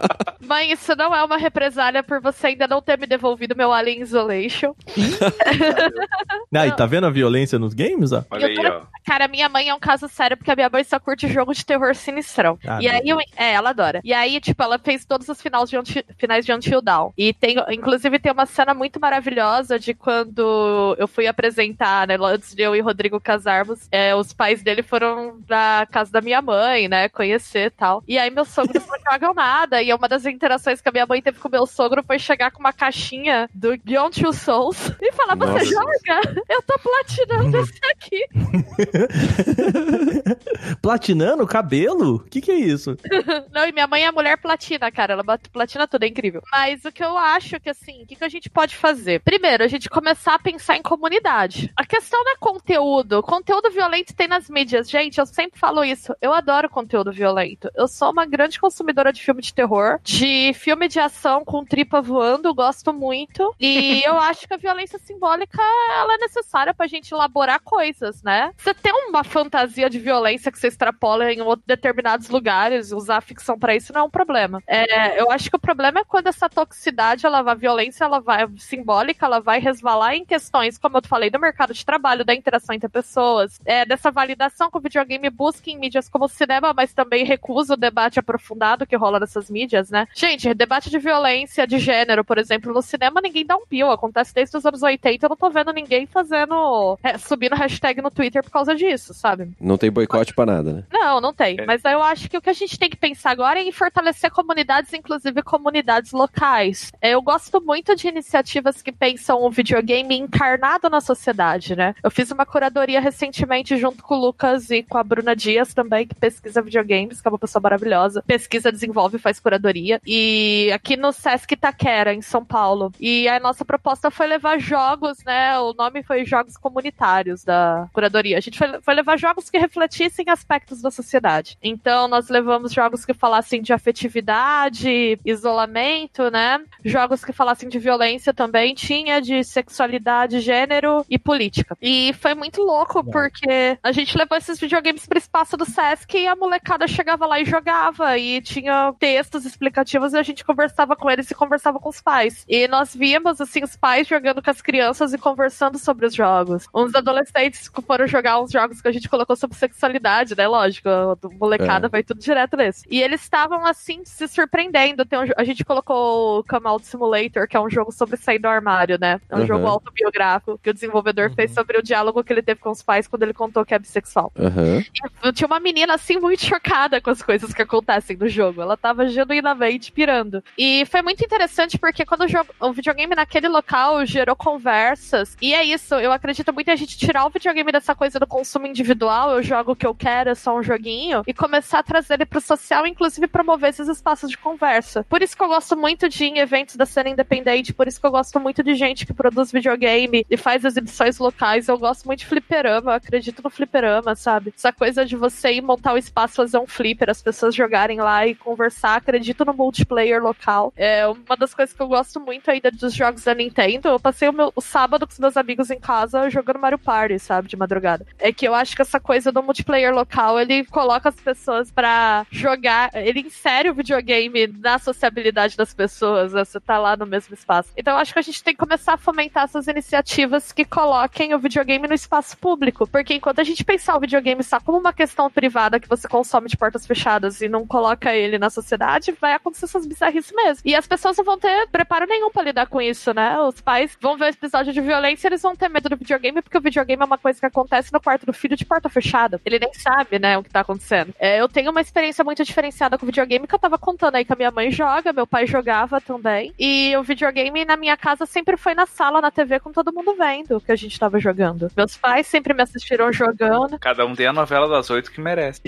Mãe, isso não é uma represália por você ainda não ter me devolvido meu Alien Isolation. Aí, tá vendo a violência nos games, ó? Olha aí, ó. Cara, minha mãe é um caso sério, porque a minha mãe só curte jogo de terror sinistrão. Ah, e aí, eu- é, ela adora. E aí, tipo, ela fez todos os finais de, Unti- finais de Until Dawn. E tem, inclusive, tem uma cena muito maravilhosa de quando eu fui apresentar, né, antes de eu e Rodrigo casarmos, é, os pais dele foram pra casa da minha mãe, né, conhecer e tal. E aí, meus sogros não jogam nada. E uma das interações que a minha mãe teve com o meu sogro foi chegar com uma caixinha do Beyond Two Souls e falar, você Nossa. joga? Eu tô platinando esse aqui. Platinando o cabelo? O que que é isso? Não, e minha mãe é mulher platina, cara. Ela platina tudo, é incrível. Mas o que eu acho que, assim, o que, que a gente pode fazer? Primeiro, a gente começar a pensar em comunidade. A questão não é conteúdo. Conteúdo violento tem nas mídias. Gente, eu sempre falo isso. Eu adoro conteúdo violento. Eu sou uma grande consumidora de filme de terror, de filme de ação com tripa voando, gosto muito. E eu acho que a violência simbólica, ela é necessária pra gente elaborar coisas, né? Você tem uma fantasia de violência que você extrapola em outros determinados lugares, usar a ficção pra isso não é um problema. É, eu acho que o problema é quando essa toxicidade, ela vai, a violência, ela vai simbólica, ela vai resvalar em questões, como eu falei, do mercado de trabalho, da interação entre pessoas, é, dessa validação que o videogame busca em mídias como o cinema, mas também recusa o debate aprofundado que rola nessas mídias, né? Gente, debate de violência de gênero, por exemplo, no cinema ninguém dá um pio, acontece desde os anos 80, eu não tô vendo ninguém fazendo, é, subindo hashtag no Twitter por causa disso, sabe? Não tem boicote pra nada, né? Não, não tem. É. Mas eu acho que o que a gente tem que pensar agora é em fortalecer comunidades, inclusive comunidades locais. É, Eu gosto muito de iniciativas que pensam o videogame encarnado na sociedade, né? Eu fiz uma curadoria recentemente junto com o Lucas e com a Bruna Dias também, que pesquisa videogames, que é uma pessoa maravilhosa. Pesquisa, desenvolve, faz curadoria. E aqui no Sesc Itaquera, em São Paulo. E a nossa proposta foi levar jogos, né? O nome foi Jogos Comunitários da curadoria. A gente foi, foi levar jogos que refletissem aspectos da sociedade. Então, nós levamos jogos que falassem de afetividade, isolamento, né? Jogos que falassem de violência também. Tinha de sexualidade, gênero e política. E foi muito louco, porque a gente levou esses videogames para espaço do Sesc e a molecada chegava lá e jogava. E tinha textos explicativos e a gente conversava com eles e conversava com os pais. E nós víamos, assim, os pais jogando com as crianças e conversando sobre os jogos. Uns adolescentes foram jogar uns jogos que a gente colocou sobre sexualidade, né? Lógico, a molecada É. vai tudo direto nesse. E eles estavam, assim, se surpreendendo. Tem um a gente colocou o Come Out Simulator, que é um jogo sobre sair do armário, né? É um Uhum. jogo autobiográfico que o desenvolvedor fez sobre o diálogo que ele teve com os pais quando ele contou que é bissexual. Aham. Eu tinha uma menina, assim, muito chocada com as coisas que acontecem no jogo. Ela tava genuinamente pirando. E foi muito interessante porque quando o, jogo, o videogame naquele local gerou conversas. E é isso, eu acredito muito a gente tirar o videogame dessa coisa do consumo individual. Eu jogo o que eu quero, é só um joguinho. E começar a trazer ele pro social, inclusive promover esses espaços de conversa. Por isso que eu gosto muito de ir em eventos da cena independente. Por isso que eu gosto muito de gente que produz videogame e faz exibições locais. Eu gosto muito de fliperama, eu acredito no fliperama, sabe? Essa coisa de você ir montar o espaço, fazer um flipper, as pessoas jogarem lá e conversar. Acredito no multiplayer local. É uma das coisas que eu gosto muito ainda dos jogos da Nintendo. Eu passei o, meu, o sábado com os meus amigos em casa jogando Mario Party, sabe? De madrugada. É que eu acho que essa coisa do multiplayer local, ele coloca as pessoas pra jogar. Ele insere o videogame na sociabilidade das pessoas. né? Você tá lá no mesmo espaço. Então eu acho que a gente tem que começar a fomentar essas iniciativas que coloquem o videogame no espaço público. Porque enquanto a gente pensar o videogame só como uma questão privada que você consome de portas fechadas e não coloca ele na sociedade, vai acontecer essas bizarrices mesmo. E as pessoas não vão ter preparo nenhum pra lidar com isso, né? Os pais vão ver o episódio de violência e eles vão ter medo do videogame, porque o videogame é uma coisa que acontece no quarto do filho de porta fechada. Ele nem sabe, né, o que tá acontecendo. É, eu tenho uma experiência muito diferenciada com videogame que eu tava contando aí que a minha mãe joga, meu pai jogava também. E o videogame na minha casa sempre foi na sala, na TV, com todo mundo vendo o que a gente tava jogando. Meus pais sempre me assistiram jogando. Cada um tem a novela das oito que merece.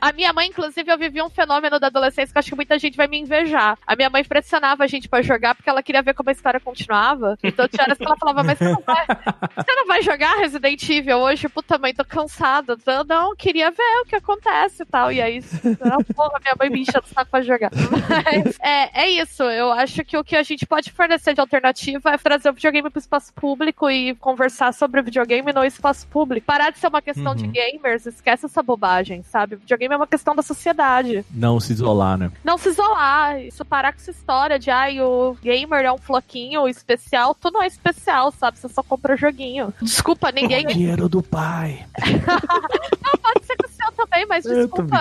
A minha mãe, inclusive, eu vivi um fenômeno da adolescência que eu acho que muita gente vai me invejar. A minha mãe pressionava a gente pra jogar porque ela queria ver como a história continuava. Então tinha horas que ela falava, mas você não vai, você não vai jogar Resident Evil hoje? Puta mãe, tô cansada. Eu não, queria ver o que acontece e tal. E aí, porra, minha mãe me enchendo o saco pra jogar. Mas é, é isso. Eu acho que o que a gente pode fornecer de alternativa é trazer o videogame pro espaço público e conversar sobre o videogame no espaço público. Parar de ser uma questão de Uhum. gamers, esquece essa bobagem, sabe? O videogame é uma questão da sociedade. Não se isolar, né? Não se isolar, isso parar com essa história de ai, o gamer é um floquinho especial. Tu não é especial, sabe? Você só compra joguinho. Desculpa, ninguém. Dinheiro do pai. Pode ser que o seu também, mas Eu desculpa.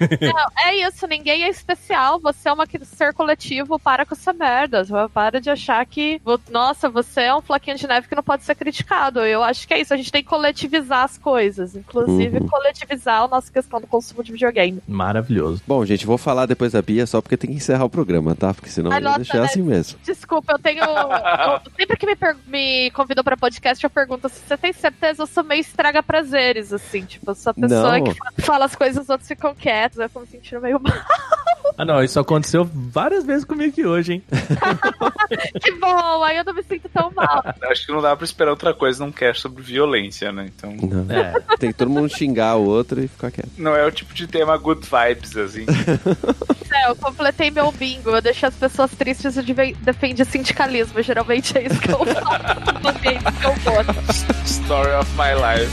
Não, é isso, ninguém é especial. Você é uma ser coletivo, para com essa merda. Para de achar que, nossa, você é um floquinho de neve que não pode ser criticado. Eu acho que é isso, a gente tem que coletivizar as coisas. Inclusive, Uhum. coletivizar a nossa questão do consumo de videogame. Maravilhoso. Bom, gente, vou falar depois da Bia só porque tem que encerrar o programa, tá? Porque senão eu Anota, vou deixar né? assim mesmo. Desculpa, eu tenho. eu- sempre que me, per- me convidam pra podcast, eu pergunto se você tem certeza, eu sou meio estraga prazeres, assim. Tipo, eu sou a pessoa Não. que fa- fala as coisas, os outros ficam quietos, eu fico me sentindo meio mal. Ah, não, isso aconteceu várias vezes comigo aqui hoje, hein? Que bom, aí eu não me sinto tão mal. Acho que não dá pra esperar outra coisa num cast sobre violência, né? Então. Não. É. Tem que todo mundo xingar o outro e ficar quieto. Não é o tipo de tema good vibes, assim. É, eu completei meu bingo, eu deixei as pessoas tristes e defendi sindicalismo. Geralmente é isso que eu faço no ambiente que eu gosto. Story of my life.